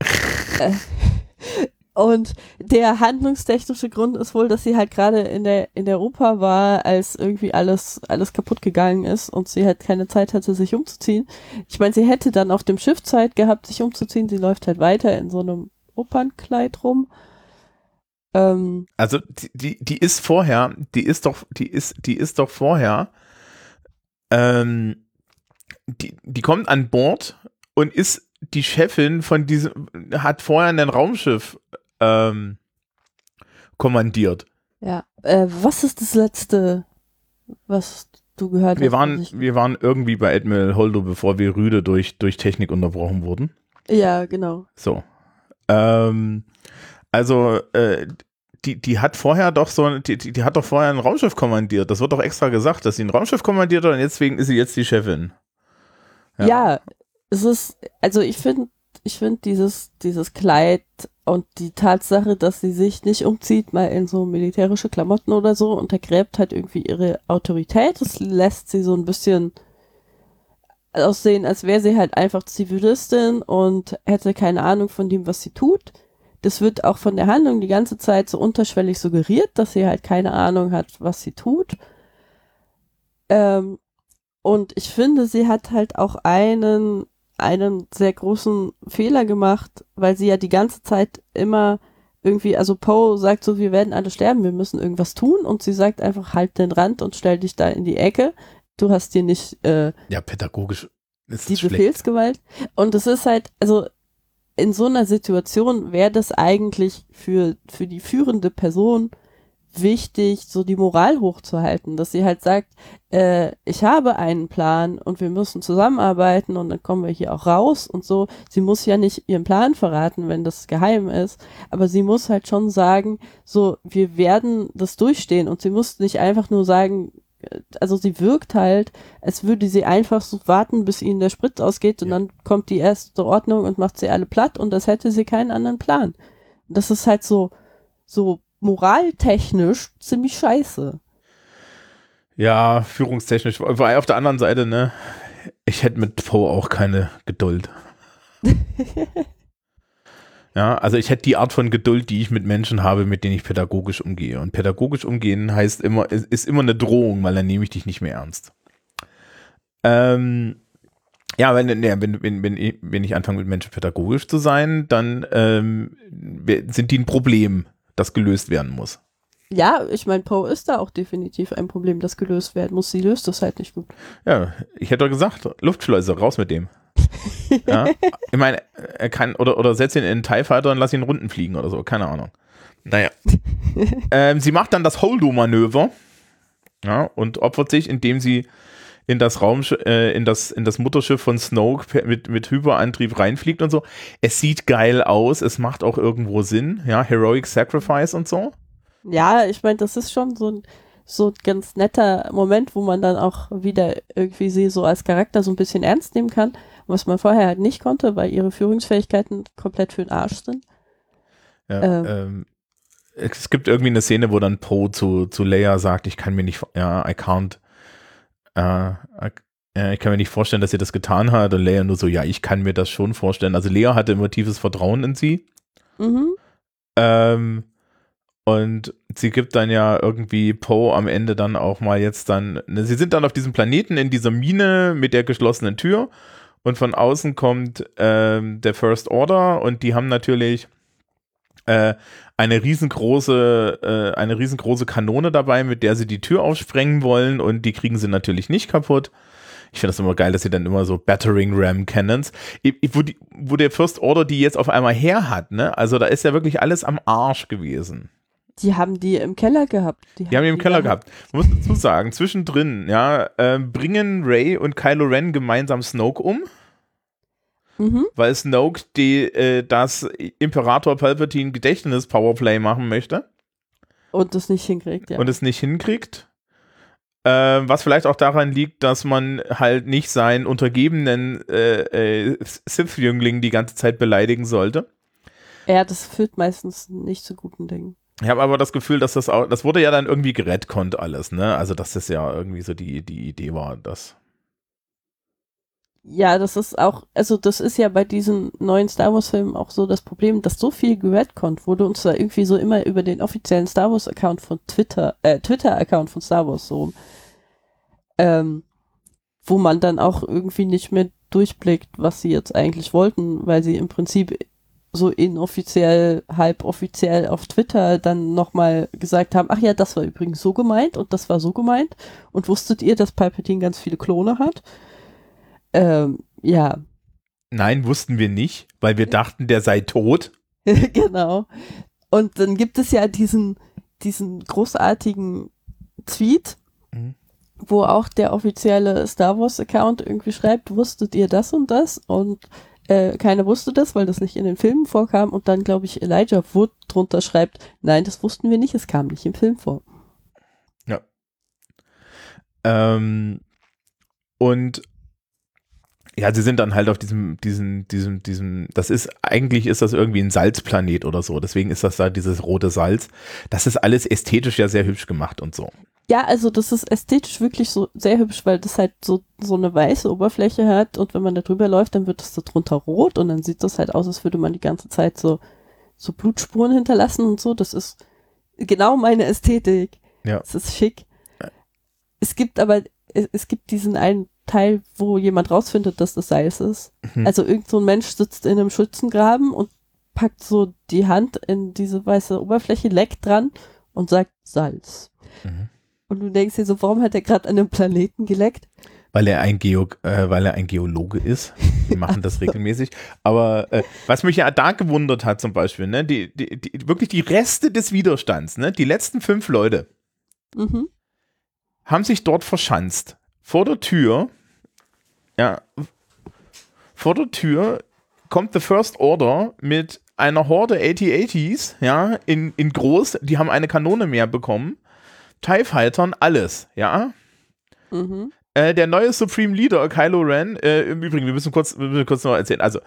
<laughs> äh, Und der handlungstechnische Grund ist wohl, dass sie halt gerade in der, in der Oper war, als irgendwie alles, alles kaputt gegangen ist und sie halt keine Zeit hatte, sich umzuziehen. Ich meine, sie hätte dann auf dem Schiff Zeit gehabt, sich umzuziehen. Sie läuft halt weiter in so einem Opernkleid rum. Ähm, also die, die, die ist vorher, die ist doch, die ist, die ist doch vorher, ähm, die, die kommt an Bord und ist die Chefin von diesem, hat vorher ein Raumschiff ähm, kommandiert. Ja, äh, was ist das letzte, was du gehört wir hast? Waren, wir waren irgendwie bei Admiral Holdo, bevor wir rüde durch, durch Technik unterbrochen wurden. Ja, genau. So. Ähm, also, äh, die, die hat vorher doch so, die, die, hat doch vorher ein Raumschiff kommandiert. Das wird doch extra gesagt, dass sie ein Raumschiff kommandiert hat und deswegen ist sie jetzt die Chefin. Ja, ja es ist, also ich finde, ich finde dieses, dieses Kleid und die Tatsache, dass sie sich nicht umzieht, mal in so militärische Klamotten oder so, untergräbt halt irgendwie ihre Autorität. Das lässt sie so ein bisschen aussehen, als wäre sie halt einfach Zivilistin und hätte keine Ahnung von dem, was sie tut. Das wird auch von der Handlung die ganze Zeit so unterschwellig suggeriert, dass sie halt keine Ahnung hat, was sie tut. Ähm, und ich finde, sie hat halt auch einen einen sehr großen Fehler gemacht, weil sie ja die ganze Zeit immer irgendwie, also Poe sagt so, wir werden alle sterben, wir müssen irgendwas tun und sie sagt einfach, halt den Rand und stell dich da in die Ecke. Du hast dir nicht äh, ja pädagogisch die Befehlsgewalt. Und es ist halt, also in so einer Situation wäre das eigentlich für, für die führende Person wichtig, so die Moral hochzuhalten, dass sie halt sagt, äh, ich habe einen Plan und wir müssen zusammenarbeiten und dann kommen wir hier auch raus und so. Sie muss ja nicht ihren Plan verraten, wenn das geheim ist, aber sie muss halt schon sagen, so, wir werden das durchstehen und sie muss nicht einfach nur sagen, äh, also sie wirkt halt, als würde sie einfach so warten, bis ihnen der Sprit ausgeht und ja. dann kommt die erste Ordnung und macht sie alle platt und das hätte sie keinen anderen Plan. Das ist halt so, so moraltechnisch ziemlich scheiße. Ja, führungstechnisch. Weil auf der anderen Seite, ne, ich hätte mit Poe auch keine Geduld. <laughs> ja, also ich hätte die Art von Geduld, die ich mit Menschen habe, mit denen ich pädagogisch umgehe. Und pädagogisch umgehen heißt immer, ist, ist immer eine Drohung, weil dann nehme ich dich nicht mehr ernst. Ähm, ja, wenn, ne, wenn, wenn, wenn, ich, wenn ich anfange mit Menschen pädagogisch zu sein, dann ähm, sind die ein Problem das gelöst werden muss. Ja, ich meine, Poe ist da auch definitiv ein Problem, das gelöst werden muss. Sie löst das halt nicht gut. Ja, ich hätte doch gesagt, Luftschleuse, raus mit dem. <laughs> ja, ich meine, er kann, oder, oder setz ihn in einen TIE Fighter und lass ihn Runden fliegen oder so, keine Ahnung. Naja. <laughs> ähm, sie macht dann das Holdo-Manöver ja, und opfert sich, indem sie in das Raum, äh, in das, in das Mutterschiff von Snoke mit, mit Hyperantrieb reinfliegt und so. Es sieht geil aus, es macht auch irgendwo Sinn, ja, Heroic Sacrifice und so. Ja, ich meine, das ist schon so ein, so ein ganz netter Moment, wo man dann auch wieder irgendwie sie so als Charakter so ein bisschen ernst nehmen kann, was man vorher halt nicht konnte, weil ihre Führungsfähigkeiten komplett für den Arsch sind. Ja, ähm, ähm, es gibt irgendwie eine Szene, wo dann Poe zu, zu Leia sagt, ich kann mir nicht, ja, I can't äh, ich kann mir nicht vorstellen, dass sie das getan hat. Und Leia nur so, ja, ich kann mir das schon vorstellen. Also Lea hatte immer tiefes Vertrauen in sie. Mhm. Ähm, und sie gibt dann ja irgendwie Poe am Ende dann auch mal jetzt dann. Ne, sie sind dann auf diesem Planeten in dieser Mine mit der geschlossenen Tür. Und von außen kommt ähm, der First Order und die haben natürlich äh, eine riesengroße, äh, eine riesengroße Kanone dabei, mit der sie die Tür aufsprengen wollen und die kriegen sie natürlich nicht kaputt. Ich finde das immer geil, dass sie dann immer so Battering Ram Cannons, wo, die, wo der First Order die jetzt auf einmal her hat, ne? Also da ist ja wirklich alles am Arsch gewesen. Die haben die im Keller gehabt. Die, die haben die im die Keller gehabt. Man muss dazu sagen, zwischendrin, ja, äh, bringen Ray und Kylo Ren gemeinsam Snoke um mhm. weil Snoke die, äh, das Imperator Palpatine Gedächtnis Powerplay machen möchte. Und es nicht hinkriegt, ja. Und es nicht hinkriegt. Äh, was vielleicht auch daran liegt, dass man halt nicht seinen untergebenen äh, äh, Sith-Jüngling die ganze Zeit beleidigen sollte. Ja, das führt meistens nicht zu guten Dingen. Ich habe aber das Gefühl, dass das auch, das wurde ja dann irgendwie gerettconnt alles, ne? Also, dass das ja irgendwie so die, die Idee war, dass Ja, das ist auch, also das ist ja bei diesen neuen Star Wars Filmen auch so das Problem, dass so viel geredconnt wurde uns da irgendwie so immer über den offiziellen Star Wars Account von Twitter, äh, Twitter Account von Star Wars so, ähm, wo man dann auch irgendwie nicht mehr durchblickt, was sie jetzt eigentlich wollten, weil sie im Prinzip so inoffiziell, halboffiziell auf Twitter dann nochmal gesagt haben, ach ja, das war übrigens so gemeint und das war so gemeint. Und wusstet ihr, dass Palpatine ganz viele Klone hat? Ähm, ja. Nein, wussten wir nicht, weil wir dachten, der sei tot. <laughs> genau. Und dann gibt es ja diesen, diesen großartigen Tweet, mhm. wo auch der offizielle Star Wars Account irgendwie schreibt, wusstet ihr das und das? Und äh, keiner wusste das, weil das nicht in den Filmen vorkam. Und dann, glaube ich, Elijah Wood drunter schreibt, nein, das wussten wir nicht, es kam nicht im Film vor. Ja. Ähm, und ja, sie sind dann halt auf diesem, diesem, diesem, diesem, das ist, eigentlich ist das irgendwie ein Salzplanet oder so. Deswegen ist das da dieses rote Salz. Das ist alles ästhetisch ja sehr hübsch gemacht und so. Ja, also das ist ästhetisch wirklich so sehr hübsch, weil das halt so, so eine weiße Oberfläche hat und wenn man da drüber läuft, dann wird das da drunter rot und dann sieht das halt aus, als würde man die ganze Zeit so, so Blutspuren hinterlassen und so. Das ist genau meine Ästhetik. Ja. Es ist schick. Es gibt aber, es, es gibt diesen einen Teil, wo jemand rausfindet, dass das Salz ist. Mhm. Also irgend so ein Mensch sitzt in einem Schützengraben und packt so die Hand in diese weiße Oberfläche, leckt dran und sagt Salz. Mhm. Und du denkst dir so, warum hat er gerade an einem Planeten geleckt? Weil er ein Geo, äh, weil er ein Geologe ist. Die machen das <laughs> regelmäßig. Aber äh, was mich ja da gewundert hat zum Beispiel, ne, die, die, die, wirklich die Reste des Widerstands, ne, die letzten fünf Leute, mhm. haben sich dort verschanzt. Vor der Tür ja. Vor der Tür kommt The First Order mit einer Horde AT-80s, ja, in, in groß, die haben eine Kanone mehr bekommen. TIE Fightern, alles, ja. Mhm. Äh, der neue Supreme Leader, Kylo Ren, äh, im Übrigen, wir müssen kurz, wir müssen kurz noch erzählen, also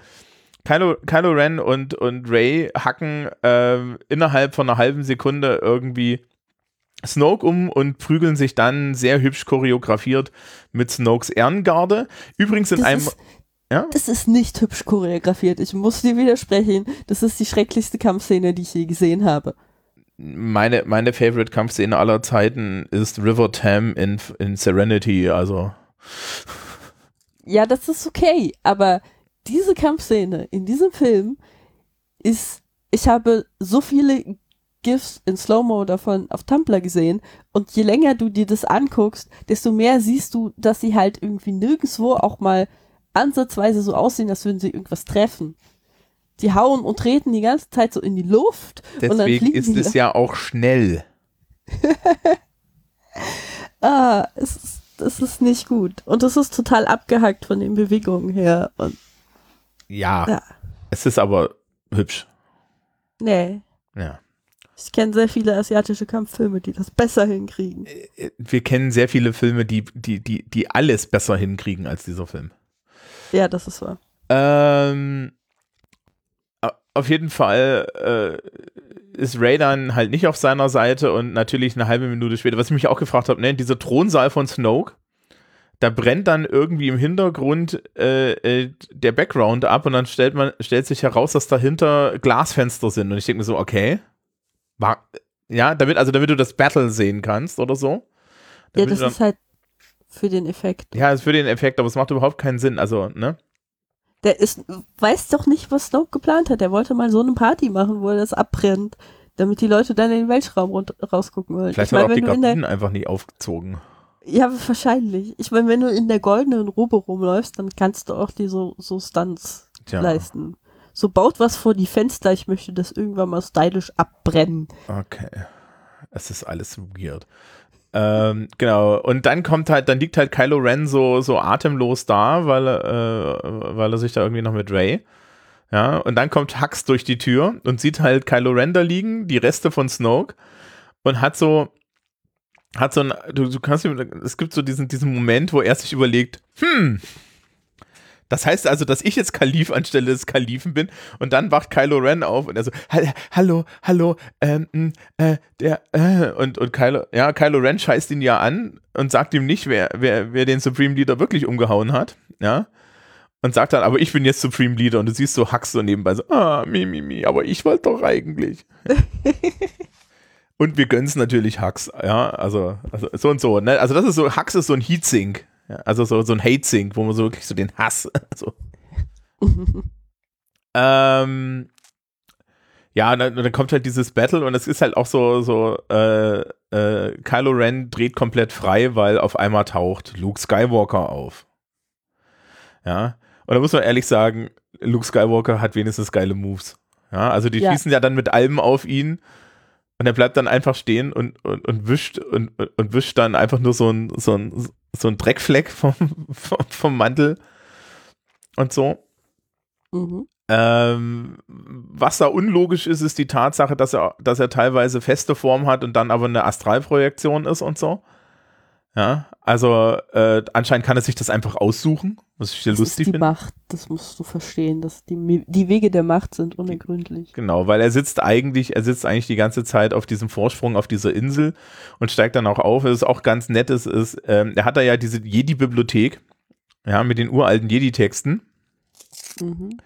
Kylo, Kylo Ren und, und Ray hacken äh, innerhalb von einer halben Sekunde irgendwie Snoke um und prügeln sich dann sehr hübsch choreografiert mit Snokes Ehrengarde. Übrigens in das einem. Ist, ja? Das ist nicht hübsch choreografiert. Ich muss dir widersprechen. Das ist die schrecklichste Kampfszene, die ich je gesehen habe. Meine, meine Favorite Kampfszene aller Zeiten ist River Tam in, in Serenity, also. Ja, das ist okay, aber diese Kampfszene in diesem Film ist, ich habe so viele GIFs in Slow-Mo davon auf Tumblr gesehen und je länger du dir das anguckst, desto mehr siehst du, dass sie halt irgendwie nirgendwo auch mal ansatzweise so aussehen, als würden sie irgendwas treffen. Die hauen und treten die ganze Zeit so in die Luft. Deswegen und dann ist es ja auch schnell. <laughs> ah, es ist, das ist nicht gut. Und es ist total abgehackt von den Bewegungen her. Und, ja, ja, es ist aber hübsch. Nee. Ja. Ich kenne sehr viele asiatische Kampffilme, die das besser hinkriegen. Äh, äh, wir kennen sehr viele Filme, die, die, die, die alles besser hinkriegen als dieser Film. Ja, das ist wahr. Ähm, auf jeden Fall äh, ist Ray dann halt nicht auf seiner Seite und natürlich eine halbe Minute später, was ich mich auch gefragt habe, ne, dieser Thronsaal von Snoke, da brennt dann irgendwie im Hintergrund äh, äh, der Background ab und dann stellt man, stellt sich heraus, dass dahinter Glasfenster sind. Und ich denke mir so, okay, ja, damit, also damit du das Battle sehen kannst oder so. Ja, das dann, ist halt für den Effekt. Ja, ist für den Effekt, aber es macht überhaupt keinen Sinn. Also, ne? Der ist, weiß doch nicht, was Snoke geplant hat. Der wollte mal so eine Party machen, wo er das abbrennt, damit die Leute dann in den Weltraum rausgucken wollen. Vielleicht ich hat er auch die Gardinen einfach nicht aufgezogen. Ja, wahrscheinlich. Ich meine, wenn du in der goldenen Robe rumläufst, dann kannst du auch die so, so Stunts Tja. leisten so baut was vor die Fenster, ich möchte das irgendwann mal stylisch abbrennen. Okay. Es ist alles weird. Ähm, genau, und dann kommt halt, dann liegt halt Kylo Ren so, so atemlos da, weil, äh, weil er sich da irgendwie noch mit Ray. Ja, und dann kommt Hux durch die Tür und sieht halt Kylo Ren da liegen, die Reste von Snoke, und hat so, hat so ein, du, du kannst, es gibt so diesen, diesen Moment, wo er sich überlegt, hm, das heißt also, dass ich jetzt Kalif anstelle des Kalifen bin und dann wacht Kylo Ren auf und er so, hallo, hallo, ähm, hm, äh, der, äh, und, und Kylo, ja, Kylo Ren scheißt ihn ja an und sagt ihm nicht, wer, wer, wer den Supreme Leader wirklich umgehauen hat, ja. und sagt dann, aber ich bin jetzt Supreme Leader und du siehst so Hux so nebenbei so, ah, mi, mi, mi, aber ich wollte doch eigentlich. <laughs> und wir gönnen es natürlich Hux, ja, also, also so und so, ne? Also das ist so, Hux ist so ein Heatsink, ja? also so, so ein Hate-Sink, wo man so wirklich so den Hass, <laughs> so. <laughs> ähm, ja, dann, dann, kommt halt dieses Battle und es ist halt auch so, so, äh, äh, Kylo Ren dreht komplett frei, weil auf einmal taucht Luke Skywalker auf. Ja, und da muss man ehrlich sagen, Luke Skywalker hat wenigstens geile Moves. Ja, also die ja. schießen ja dann mit allem auf ihn und er bleibt dann einfach stehen und, und, und wischt und, und wischt dann einfach nur so ein, so ein, so ein Dreckfleck vom, vom, vom Mantel und so. Mhm. Ähm, was da unlogisch ist, ist die Tatsache, dass er, dass er teilweise feste Form hat und dann aber eine Astralprojektion ist und so. Ja, also äh, anscheinend kann er sich das einfach aussuchen, was ich sehr das lustig finde. Die Macht, das musst du verstehen, dass die, die Wege der Macht sind unergründlich. Genau, weil er sitzt eigentlich, er sitzt eigentlich die ganze Zeit auf diesem Vorsprung auf dieser Insel und steigt dann auch auf. Es ist auch ganz nett, es ist, ähm, er hat da ja diese Jedi-Bibliothek, ja, mit den uralten Jedi-Texten. Mhm.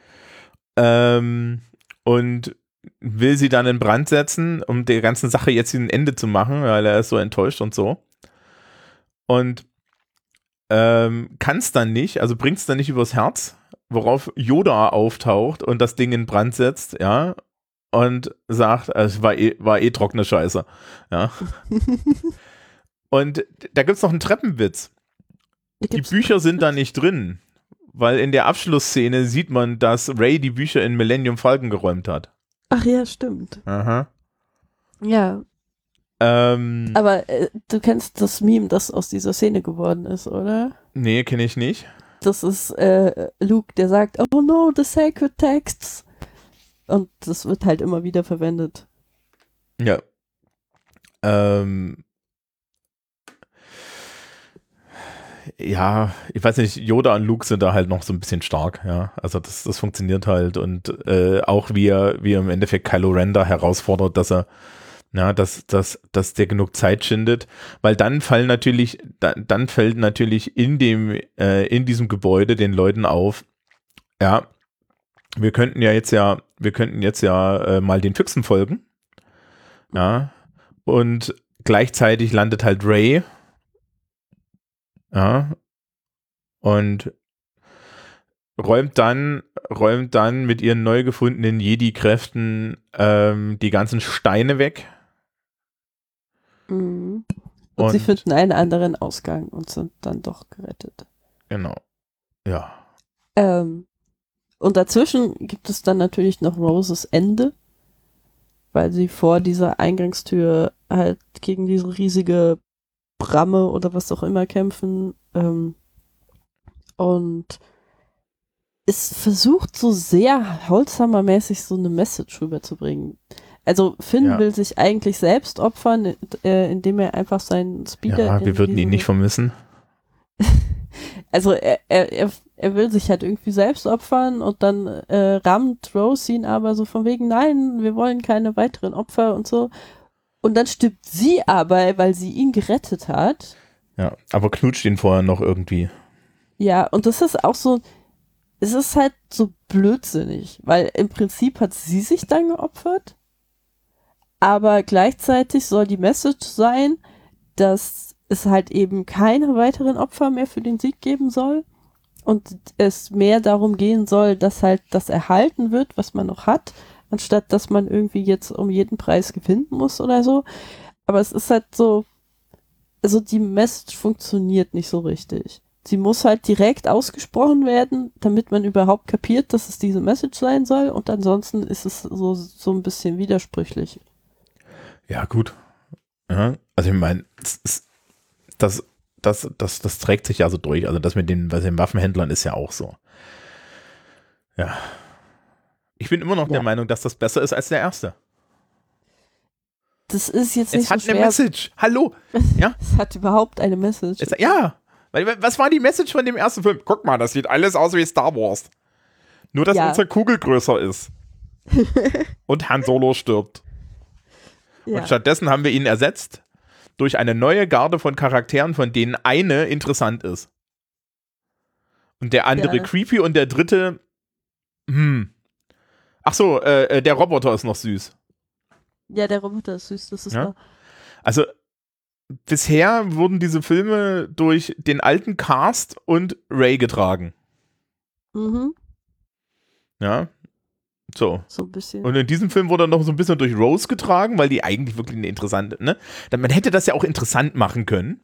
Ähm, und will sie dann in Brand setzen, um der ganzen Sache jetzt ein Ende zu machen, weil er ist so enttäuscht und so. Und ähm, kann es dann nicht, also bringt es dann nicht übers Herz, worauf Yoda auftaucht und das Ding in Brand setzt, ja, und sagt, es war eh, war eh trockene Scheiße, ja. <laughs> und da gibt es noch einen Treppenwitz. Die Bücher sind da nicht drin weil in der Abschlussszene sieht man, dass Ray die Bücher in Millennium Falcon geräumt hat. Ach ja, stimmt. Aha. Ja. Ähm, Aber äh, du kennst das Meme, das aus dieser Szene geworden ist, oder? Nee, kenne ich nicht. Das ist äh, Luke, der sagt, oh no, the sacred texts. Und das wird halt immer wieder verwendet. Ja. Ähm, ja, ich weiß nicht, Yoda und Luke sind da halt noch so ein bisschen stark, ja. Also das, das funktioniert halt und äh, auch wie er, wie er im Endeffekt Kylo Ren da herausfordert, dass er, ja, dass, dass, dass der genug Zeit schindet, weil dann fallen natürlich, dann, dann fällt natürlich in dem, äh, in diesem Gebäude den Leuten auf, ja, wir könnten ja jetzt ja, wir könnten jetzt ja äh, mal den Füchsen folgen, ja, und gleichzeitig landet halt Ray ja. Und räumt dann, räumt dann mit ihren neu gefundenen Jedi-Kräften ähm, die ganzen Steine weg. Mhm. Und, und, sie finden einen anderen Ausgang und sind dann doch gerettet. Genau. Ja. Ähm, und dazwischen gibt es dann natürlich noch Roses Ende, weil sie vor dieser Eingangstür halt gegen diese riesige Bramme oder was auch immer kämpfen. Ähm, und es versucht so sehr Holzhammer-mäßig so eine Message rüberzubringen. Also Finn ja. will sich eigentlich selbst opfern, äh, indem er einfach seinen Speeder. Ja, wir würden ihn nicht vermissen. <laughs> also er, er, er, will sich halt irgendwie selbst opfern und dann äh, rammt Rose ihn aber so von wegen, nein, wir wollen keine weiteren Opfer und so. Und dann stirbt sie aber, weil sie ihn gerettet hat. Ja, aber knutscht ihn vorher noch irgendwie. Ja, und das ist auch so, es ist halt so blödsinnig, weil im Prinzip hat sie sich dann geopfert, aber gleichzeitig soll die Message sein, dass es halt eben keine weiteren Opfer mehr für den Sieg geben soll und es mehr darum gehen soll, dass halt das erhalten wird, was man noch hat anstatt dass man irgendwie jetzt um jeden Preis gewinnen muss oder so. Aber es ist halt so, also die Message funktioniert nicht so richtig. Sie muss halt direkt ausgesprochen werden, damit man überhaupt kapiert, dass es diese Message sein soll. Und ansonsten ist es so, so ein bisschen widersprüchlich. Ja, gut. Ja, also ich meine, das, das, das, das, trägt sich ja so durch. Also das mit den, bei den Waffenhändlern ist ja auch so. Ja, ich bin immer noch ja. der Meinung, dass das besser ist als der erste. Das ist jetzt nicht es hat so schwer. eine Message. Hallo. <laughs> Ja? es hat überhaupt eine Message. Es, ja. Was war die Message von dem ersten Film? Guck mal, das sieht alles aus wie Star Wars. Nur, dass ja. unsere Kugel größer ist. <laughs> Und Han Solo stirbt. Ja. Und stattdessen haben wir ihn ersetzt durch eine neue Garde von Charakteren, von denen eine interessant ist. Und der andere Ja. creepy und der dritte, hm. Ach so, äh, äh, der Roboter ist noch süß. Ja, der Roboter ist süß, das ist Ja. wahr. Also bisher wurden diese Filme durch den alten Cast und Ray getragen. Mhm, Ja. So. so ein bisschen. Und in diesem Film wurde er noch so ein bisschen durch Rose getragen, weil die eigentlich wirklich eine interessante, ne? Man hätte das ja auch interessant machen können.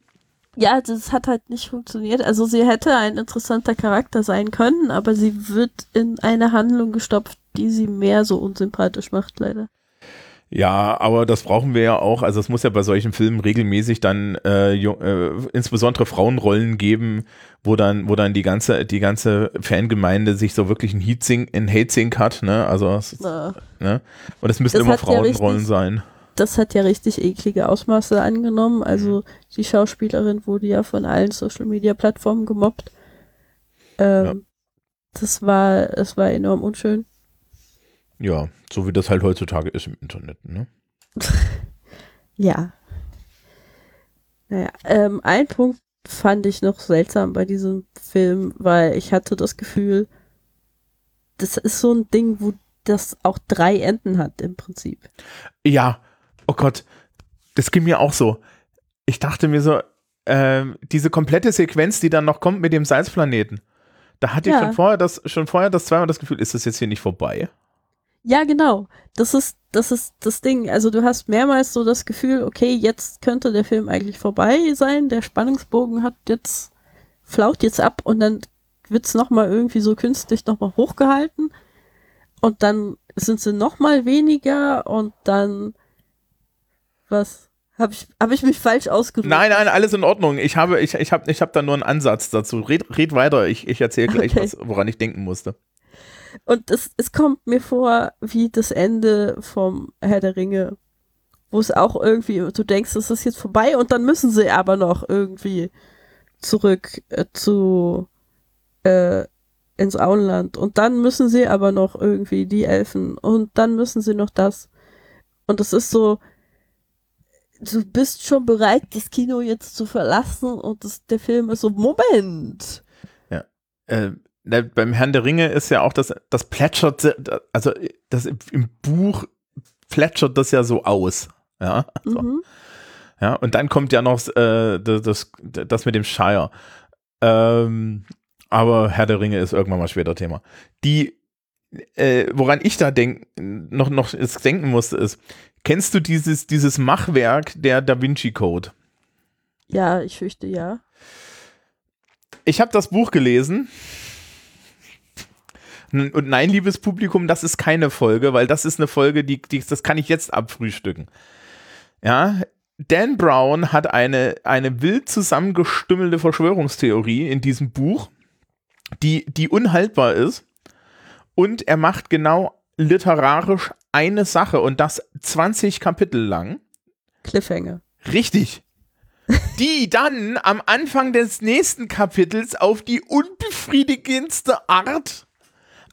Ja, das hat halt nicht funktioniert. Also sie hätte ein interessanter Charakter sein können, aber sie wird in eine Handlung gestopft, die sie mehr so unsympathisch macht, leider. Ja, aber das brauchen wir ja auch. Also es muss ja bei solchen Filmen regelmäßig dann äh, äh, insbesondere Frauenrollen geben, wo dann, wo dann die ganze, die ganze Fangemeinde sich so wirklich ein Heatsink, ein Hate-Sink hat, ne? Also es, ne? Und es müssen Das immer ja Frauenrollen richtig- sein. Das hat ja richtig eklige Ausmaße angenommen. Also die Schauspielerin wurde ja von allen Social Media Plattformen gemobbt. Ähm, Ja. Das war, es war enorm unschön. Ja, so wie das halt heutzutage ist im Internet, ne? <laughs> Ja. Naja, ähm, ein Punkt fand ich noch seltsam bei diesem Film, weil ich hatte das Gefühl, das ist so ein Ding, wo das auch drei Enden hat im Prinzip. Ja, oh Gott, das ging mir auch so. Ich dachte mir so, ähm, diese komplette Sequenz, die dann noch kommt mit dem Salzplaneten, da hatte ich Ja. schon vorher das, schon vorher das zweimal das Gefühl, ist das jetzt hier nicht vorbei? Ja, genau. Das ist, das ist das Ding. Also du hast mehrmals so das Gefühl, okay, jetzt könnte der Film eigentlich vorbei sein. Der Spannungsbogen hat jetzt, flaut jetzt ab und dann wird's noch nochmal irgendwie so künstlich nochmal hochgehalten. Und dann sind sie nochmal weniger und dann, was? Habe ich, hab ich mich falsch ausgedrückt? Nein, nein, alles in Ordnung. Ich habe, ich, ich habe, ich habe da nur einen Ansatz dazu. Red, red weiter. Ich, ich erzähle gleich Okay. was, woran ich denken musste. Und es, es kommt mir vor wie das Ende vom Herr der Ringe, wo es auch irgendwie, du denkst, es ist jetzt vorbei und dann müssen sie aber noch irgendwie zurück äh, zu äh, ins Auenland und dann müssen sie aber noch irgendwie die Elfen und dann müssen sie noch das. Und es ist so, du bist schon bereit, das Kino jetzt zu verlassen und das, der Film ist so, Moment. Äh, da- beim Herrn der Ringe ist ja auch das, das plätschert, also das im, Buch plätschert das ja so aus. Ja, so. Mhm. Ja, und dann kommt ja noch äh, das, das, das mit dem Shire. Ähm, aber Herr der Ringe ist irgendwann mal später Thema. Die, äh, woran ich da denk, noch, noch denken musste, ist, kennst du dieses, dieses Machwerk der Da Vinci Code? Ja, ich fürchte ja. Ich habe das Buch gelesen. Und nein, liebes Publikum, das ist keine Folge, weil das ist eine Folge, die, die das kann ich jetzt abfrühstücken. Ja, Dan Brown hat eine, eine wild zusammengestümmelte Verschwörungstheorie in diesem Buch, die, die unhaltbar ist. Und er macht genau literarisch eine Sache und das 20 Kapitel lang. Cliffhanger. Richtig. Die dann am Anfang des nächsten Kapitels auf die unbefriedigendste Art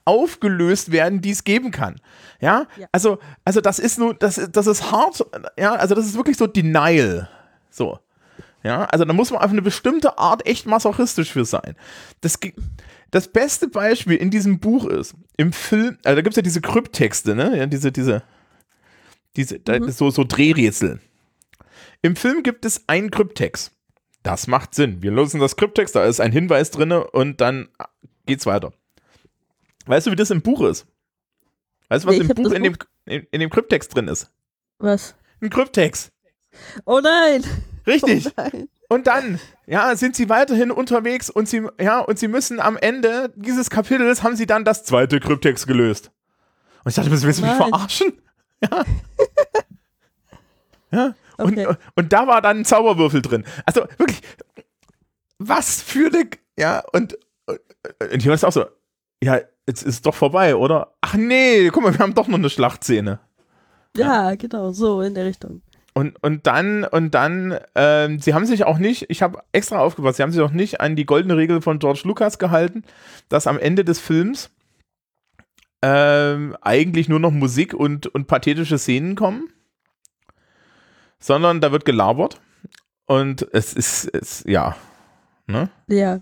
aufgelöst werden, die es geben kann. Ja, Ja. also, also das ist nur, das, das ist hart, ja, also das ist wirklich so Denial. So. Ja, also da muss man auf eine bestimmte Art echt masochistisch für sein. Das, das beste Beispiel in diesem Buch ist, im Film, also da gibt es ja diese Krypttexte, ne? Ja, diese, diese, diese, da, Mhm. so, so Drehrätsel. Im Film gibt es einen Kryptext. Das macht Sinn. Wir lösen das Kryptext, da ist ein Hinweis drin und dann geht's weiter. Weißt du, wie das im Buch ist? Weißt du, was Nee, ich im Buch in dem, in, in dem Kryptext drin ist? Was? Ein Kryptext. Oh nein! Richtig. Oh nein. Und dann, ja, sind sie weiterhin unterwegs und sie, ja, und sie müssen am Ende dieses Kapitels haben sie dann das zweite Kryptext gelöst. Und ich dachte, willst du mich verarschen? <laughs> Ja. ja. Und, Okay. und da war dann ein Zauberwürfel drin. Also wirklich, was für eine, ja, und, und, und hier war es auch so, ja, jetzt ist doch vorbei, oder? Ach nee, guck mal, wir haben doch noch eine Schlachtszene. Ja, genau, so in der Richtung. Und, und dann, und dann, ähm, sie haben sich auch nicht, ich habe extra aufgepasst, sie haben sich auch nicht an die goldene Regel von George Lucas gehalten, dass am Ende des Films ähm, eigentlich nur noch Musik und, und pathetische Szenen kommen, sondern da wird gelabert und es ist, es, ja, ne? Ja.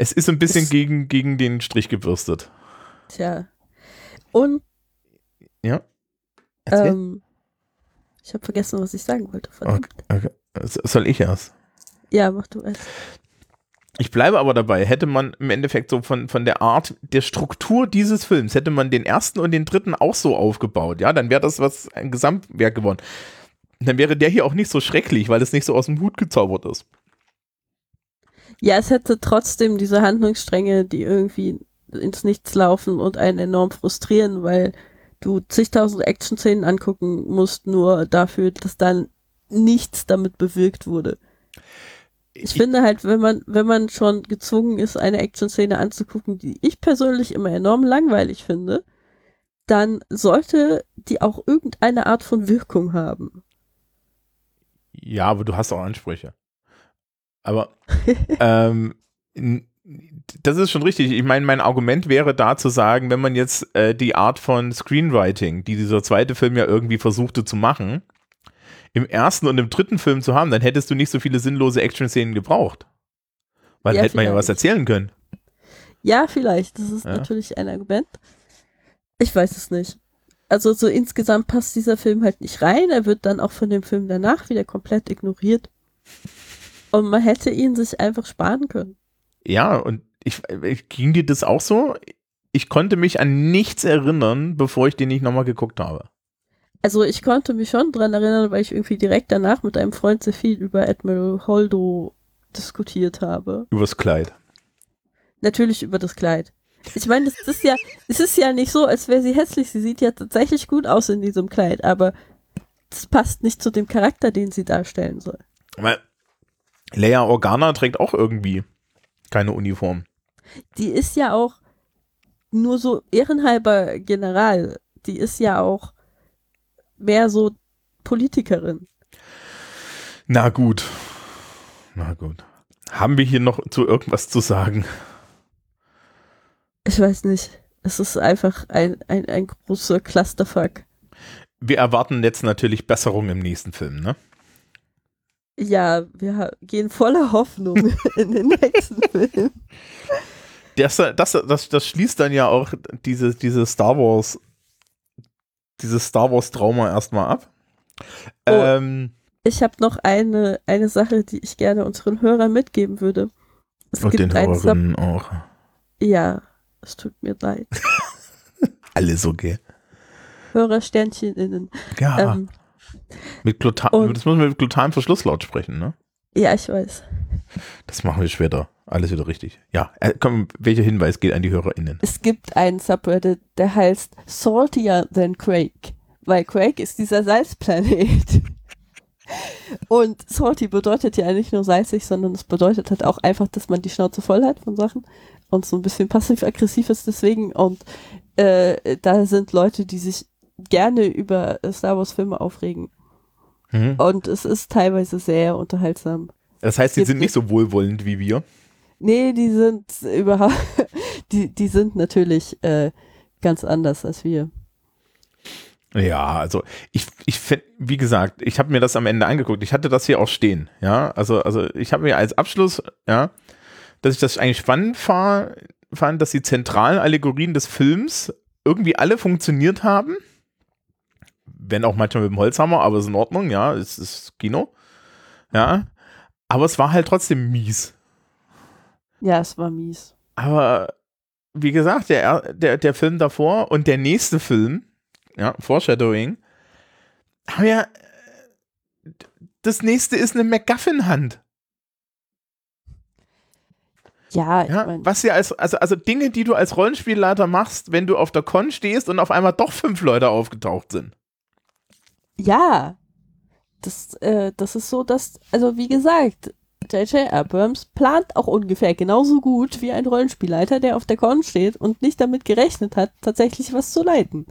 Es ist ein bisschen Es- gegen, gegen den Strich gebürstet. Tja. Und Ja. Ähm, ich habe vergessen, was ich sagen wollte. Okay. So- Soll ich erst? Ja, mach du es. Ich bleibe aber dabei, hätte man im Endeffekt so von, von der Art der Struktur dieses Films, hätte man den ersten und den dritten auch so aufgebaut, ja, dann wäre das was ein Gesamtwerk geworden. Dann wäre der hier auch nicht so schrecklich, weil es nicht so aus dem Hut gezaubert ist. Ja, es hätte trotzdem diese Handlungsstränge, die irgendwie ins Nichts laufen und einen enorm frustrieren, weil du zigtausend Action-Szenen angucken musst, nur dafür, dass dann nichts damit bewirkt wurde. Ich, finde halt, wenn man, wenn man schon gezwungen ist, eine Action-Szene anzugucken, die ich persönlich immer enorm langweilig finde, dann sollte die auch irgendeine Art von Wirkung haben. Ja, aber du hast auch Ansprüche. Aber <laughs> ähm, das ist schon richtig. Ich meine, mein Argument wäre da zu sagen, wenn man jetzt äh, die Art von Screenwriting, die dieser zweite Film ja irgendwie versuchte zu machen, im ersten und im dritten Film zu haben, dann hättest du nicht so viele sinnlose Action-Szenen gebraucht. Weil Ja, hätte man ja was erzählen können. Ja, vielleicht. Das ist Ja. natürlich ein Argument. Ich weiß es nicht. Also so insgesamt passt dieser Film halt nicht rein. Er wird dann auch von dem Film danach wieder komplett ignoriert. Und man hätte ihn sich einfach sparen können. Ja, und ich, ich ging dir das auch so? Ich konnte mich an nichts erinnern, bevor ich den nicht nochmal geguckt habe. Also ich konnte mich schon dran erinnern, weil ich irgendwie direkt danach mit einem Freund sehr viel über Admiral Holdo diskutiert habe. Übers Kleid. Natürlich über das Kleid. Ich meine, es ist ja, es ist ja nicht so, als wäre sie hässlich. Sie sieht ja tatsächlich gut aus in diesem Kleid, aber das passt nicht zu dem Charakter, den sie darstellen soll. Weil Leia Organa trägt auch irgendwie keine Uniform. Die ist ja auch nur so ehrenhalber General. Die ist ja auch mehr so Politikerin. Na gut. Na gut. Haben wir hier noch zu irgendwas zu sagen? Ich weiß nicht. Es ist einfach ein, ein, ein großer Clusterfuck. Wir erwarten jetzt natürlich Besserung im nächsten Film, ne? Ja, wir gehen voller Hoffnung <laughs> in den nächsten <laughs> Film. Das, das, das, das schließt dann ja auch diese, diese Star Wars, dieses Star Wars Trauma erstmal ab. Oh. Ähm, Ich habe noch eine, eine Sache, die ich gerne unseren Hörern mitgeben würde. Es und den Hörerinnen auch. Ja, es tut mir leid. <laughs> Alles okay. Hörersternchen innen. Ja, Ähm, mit Glutan, und- das müssen wir mit Glutanverschluss laut sprechen, ne? ja, ich weiß. Das machen wir später. Alles wieder richtig. Ja, äh, komm, welcher Hinweis geht an die HörerInnen? Es gibt einen Subreddit, der heißt Saltier Than Quake, weil Quake ist dieser Salzplanet. <laughs> Und salty bedeutet ja nicht nur salzig, sondern es bedeutet halt auch einfach, dass man die Schnauze voll hat von Sachen und so ein bisschen passiv-aggressiv ist deswegen. Und äh, da sind Leute, die sich gerne über Star Wars Filme aufregen. Mhm. Und es ist teilweise sehr unterhaltsam. Das heißt, Gibt sind nicht so wohlwollend wie wir. Nee, die sind überhaupt, <laughs> die, die sind natürlich äh, ganz anders als wir. Ja, also ich, ich finde, wie gesagt, ich habe mir das am Ende angeguckt. Ich hatte das hier auch stehen, ja. Also, also ich habe mir als Abschluss, ja, dass ich das eigentlich spannend fa- fand, dass die zentralen Allegorien des Films irgendwie alle funktioniert haben. Wenn auch manchmal mit dem Holzhammer, aber ist in Ordnung, ja, es ist Kino. Ja. Aber es war halt trotzdem mies. Ja, es war mies. Aber wie gesagt, der, er- der, der Film davor und der nächste Film, ja, Foreshadowing, haben ja, das nächste ist eine MacGuffin-Hand. Ja, Ja, mein, was ja als, also, also Dinge, die du als Rollenspielleiter machst, wenn du auf der Con stehst und auf einmal doch fünf Leute aufgetaucht sind. Ja. Das, äh, das ist so, dass, also wie gesagt, J.J. Abrams plant auch ungefähr genauso gut wie ein Rollenspielleiter, der auf der Con steht und nicht damit gerechnet hat, tatsächlich was zu leiten.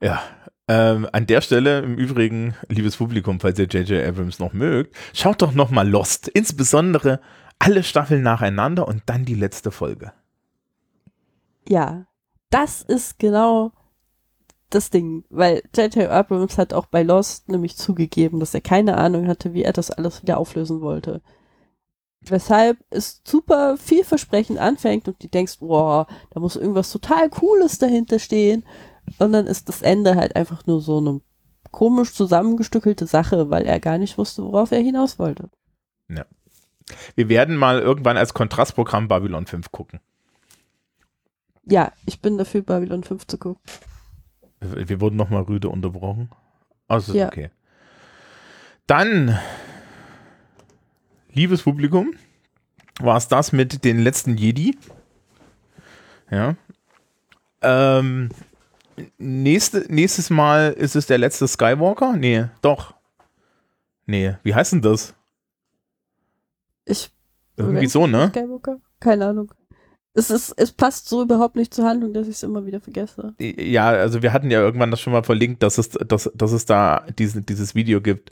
Ja. Ähm, an der Stelle im Übrigen, liebes Publikum, falls ihr J.J. Abrams noch mögt, schaut doch noch mal Lost. Insbesondere alle Staffeln nacheinander und dann die letzte Folge. Ja, das ist genau das Ding, weil J.J. Abrams hat auch bei Lost nämlich zugegeben, dass er keine Ahnung hatte, wie er das alles wieder auflösen wollte. weshalb es super vielversprechend anfängt und du denkst, boah, da muss irgendwas total Cooles dahinter stehen. Und dann ist das Ende halt einfach nur so eine komisch zusammengestückelte Sache, weil er gar nicht wusste, worauf er hinaus wollte. Ja. Wir werden mal irgendwann als Kontrastprogramm Babylon 5 gucken. Ja, ich bin dafür, Babylon 5 zu gucken. Wir wurden nochmal rüde unterbrochen. Also ja. okay. Dann, liebes Publikum, war es das mit den letzten Jedi. Ja. Ähm, nächste, nächstes Mal ist es der letzte Skywalker? Nee, doch. Nee, wie heißt denn das? Ich. Irgendwie so, ne? Skywalker? Keine Ahnung. Es, ist, es passt so überhaupt nicht zur Handlung, dass ich es immer wieder vergesse. Ja, also wir hatten ja irgendwann das schon mal verlinkt, dass es, dass, dass es da diese, dieses Video gibt,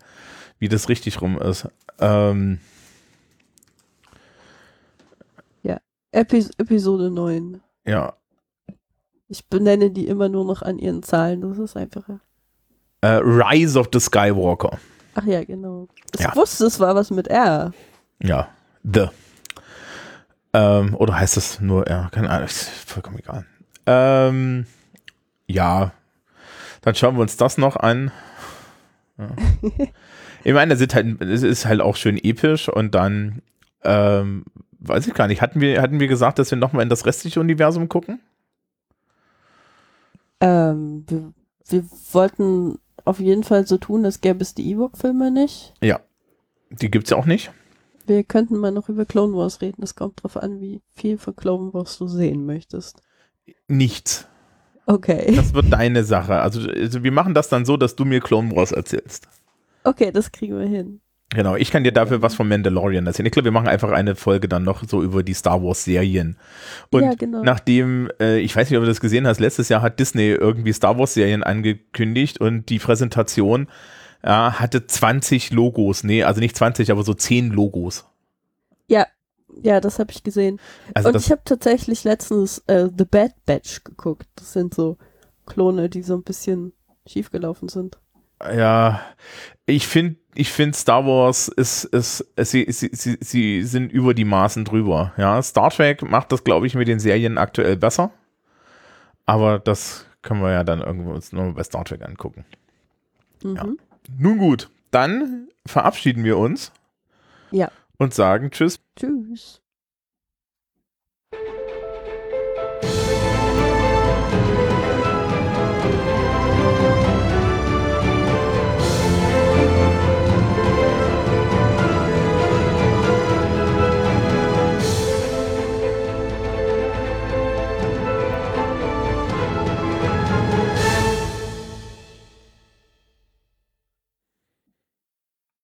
wie das richtig rum ist. Ähm ja, Epis Episode 9. Ja. Ich benenne die immer nur noch an ihren Zahlen, das ist einfacher. Uh, Rise of the Skywalker. Ach ja, genau. Ich ja. wusste, es war was mit R. Ja, The. Ähm, oder heißt das nur R? Keine Ahnung, ist vollkommen egal. Ähm, ja, dann schauen wir uns das noch an. Ja. <laughs> ich meine, es ist, halt, ist halt auch schön episch und dann, ähm, weiß ich gar nicht, hatten wir, hatten wir gesagt, dass wir nochmal in das restliche Universum gucken? Ähm, wir, wir wollten auf jeden Fall so tun, als gäbe es die Ewok-Filme nicht. Ja, die gibt es ja auch nicht. Wir könnten mal noch über Clone Wars reden. Es kommt drauf an, wie viel von Clone Wars du sehen möchtest. Nichts. Okay. Das wird deine Sache. Also, also, wir machen das dann so, dass du mir Clone Wars erzählst. Okay, das kriegen wir hin. Genau, ich kann dir dafür was von Mandalorian erzählen. Ich glaube, wir machen einfach eine Folge dann noch so über die Star Wars Serien. Und ja, genau. nachdem, äh, ich weiß nicht, ob du das gesehen hast, letztes Jahr hat Disney irgendwie Star Wars Serien angekündigt und die Präsentation ja, hatte 20 Logos. Nee, also nicht 20, aber so 10 Logos. Ja, ja, das habe ich gesehen. Also und ich habe tatsächlich letztens äh, The Bad Batch geguckt. Das sind so Klone, die so ein bisschen schiefgelaufen sind. Ja, ich finde, ich finde Star Wars ist, ist, ist sie, sie, sie, sie sind über die Maßen drüber. Ja, Star Trek macht das, glaube ich, mit den Serien aktuell besser. Aber das können wir ja dann irgendwo uns nur bei Star Trek angucken. Mhm. Ja. Nun gut, dann verabschieden wir uns. Ja. Und sagen Tschüss. Tschüss.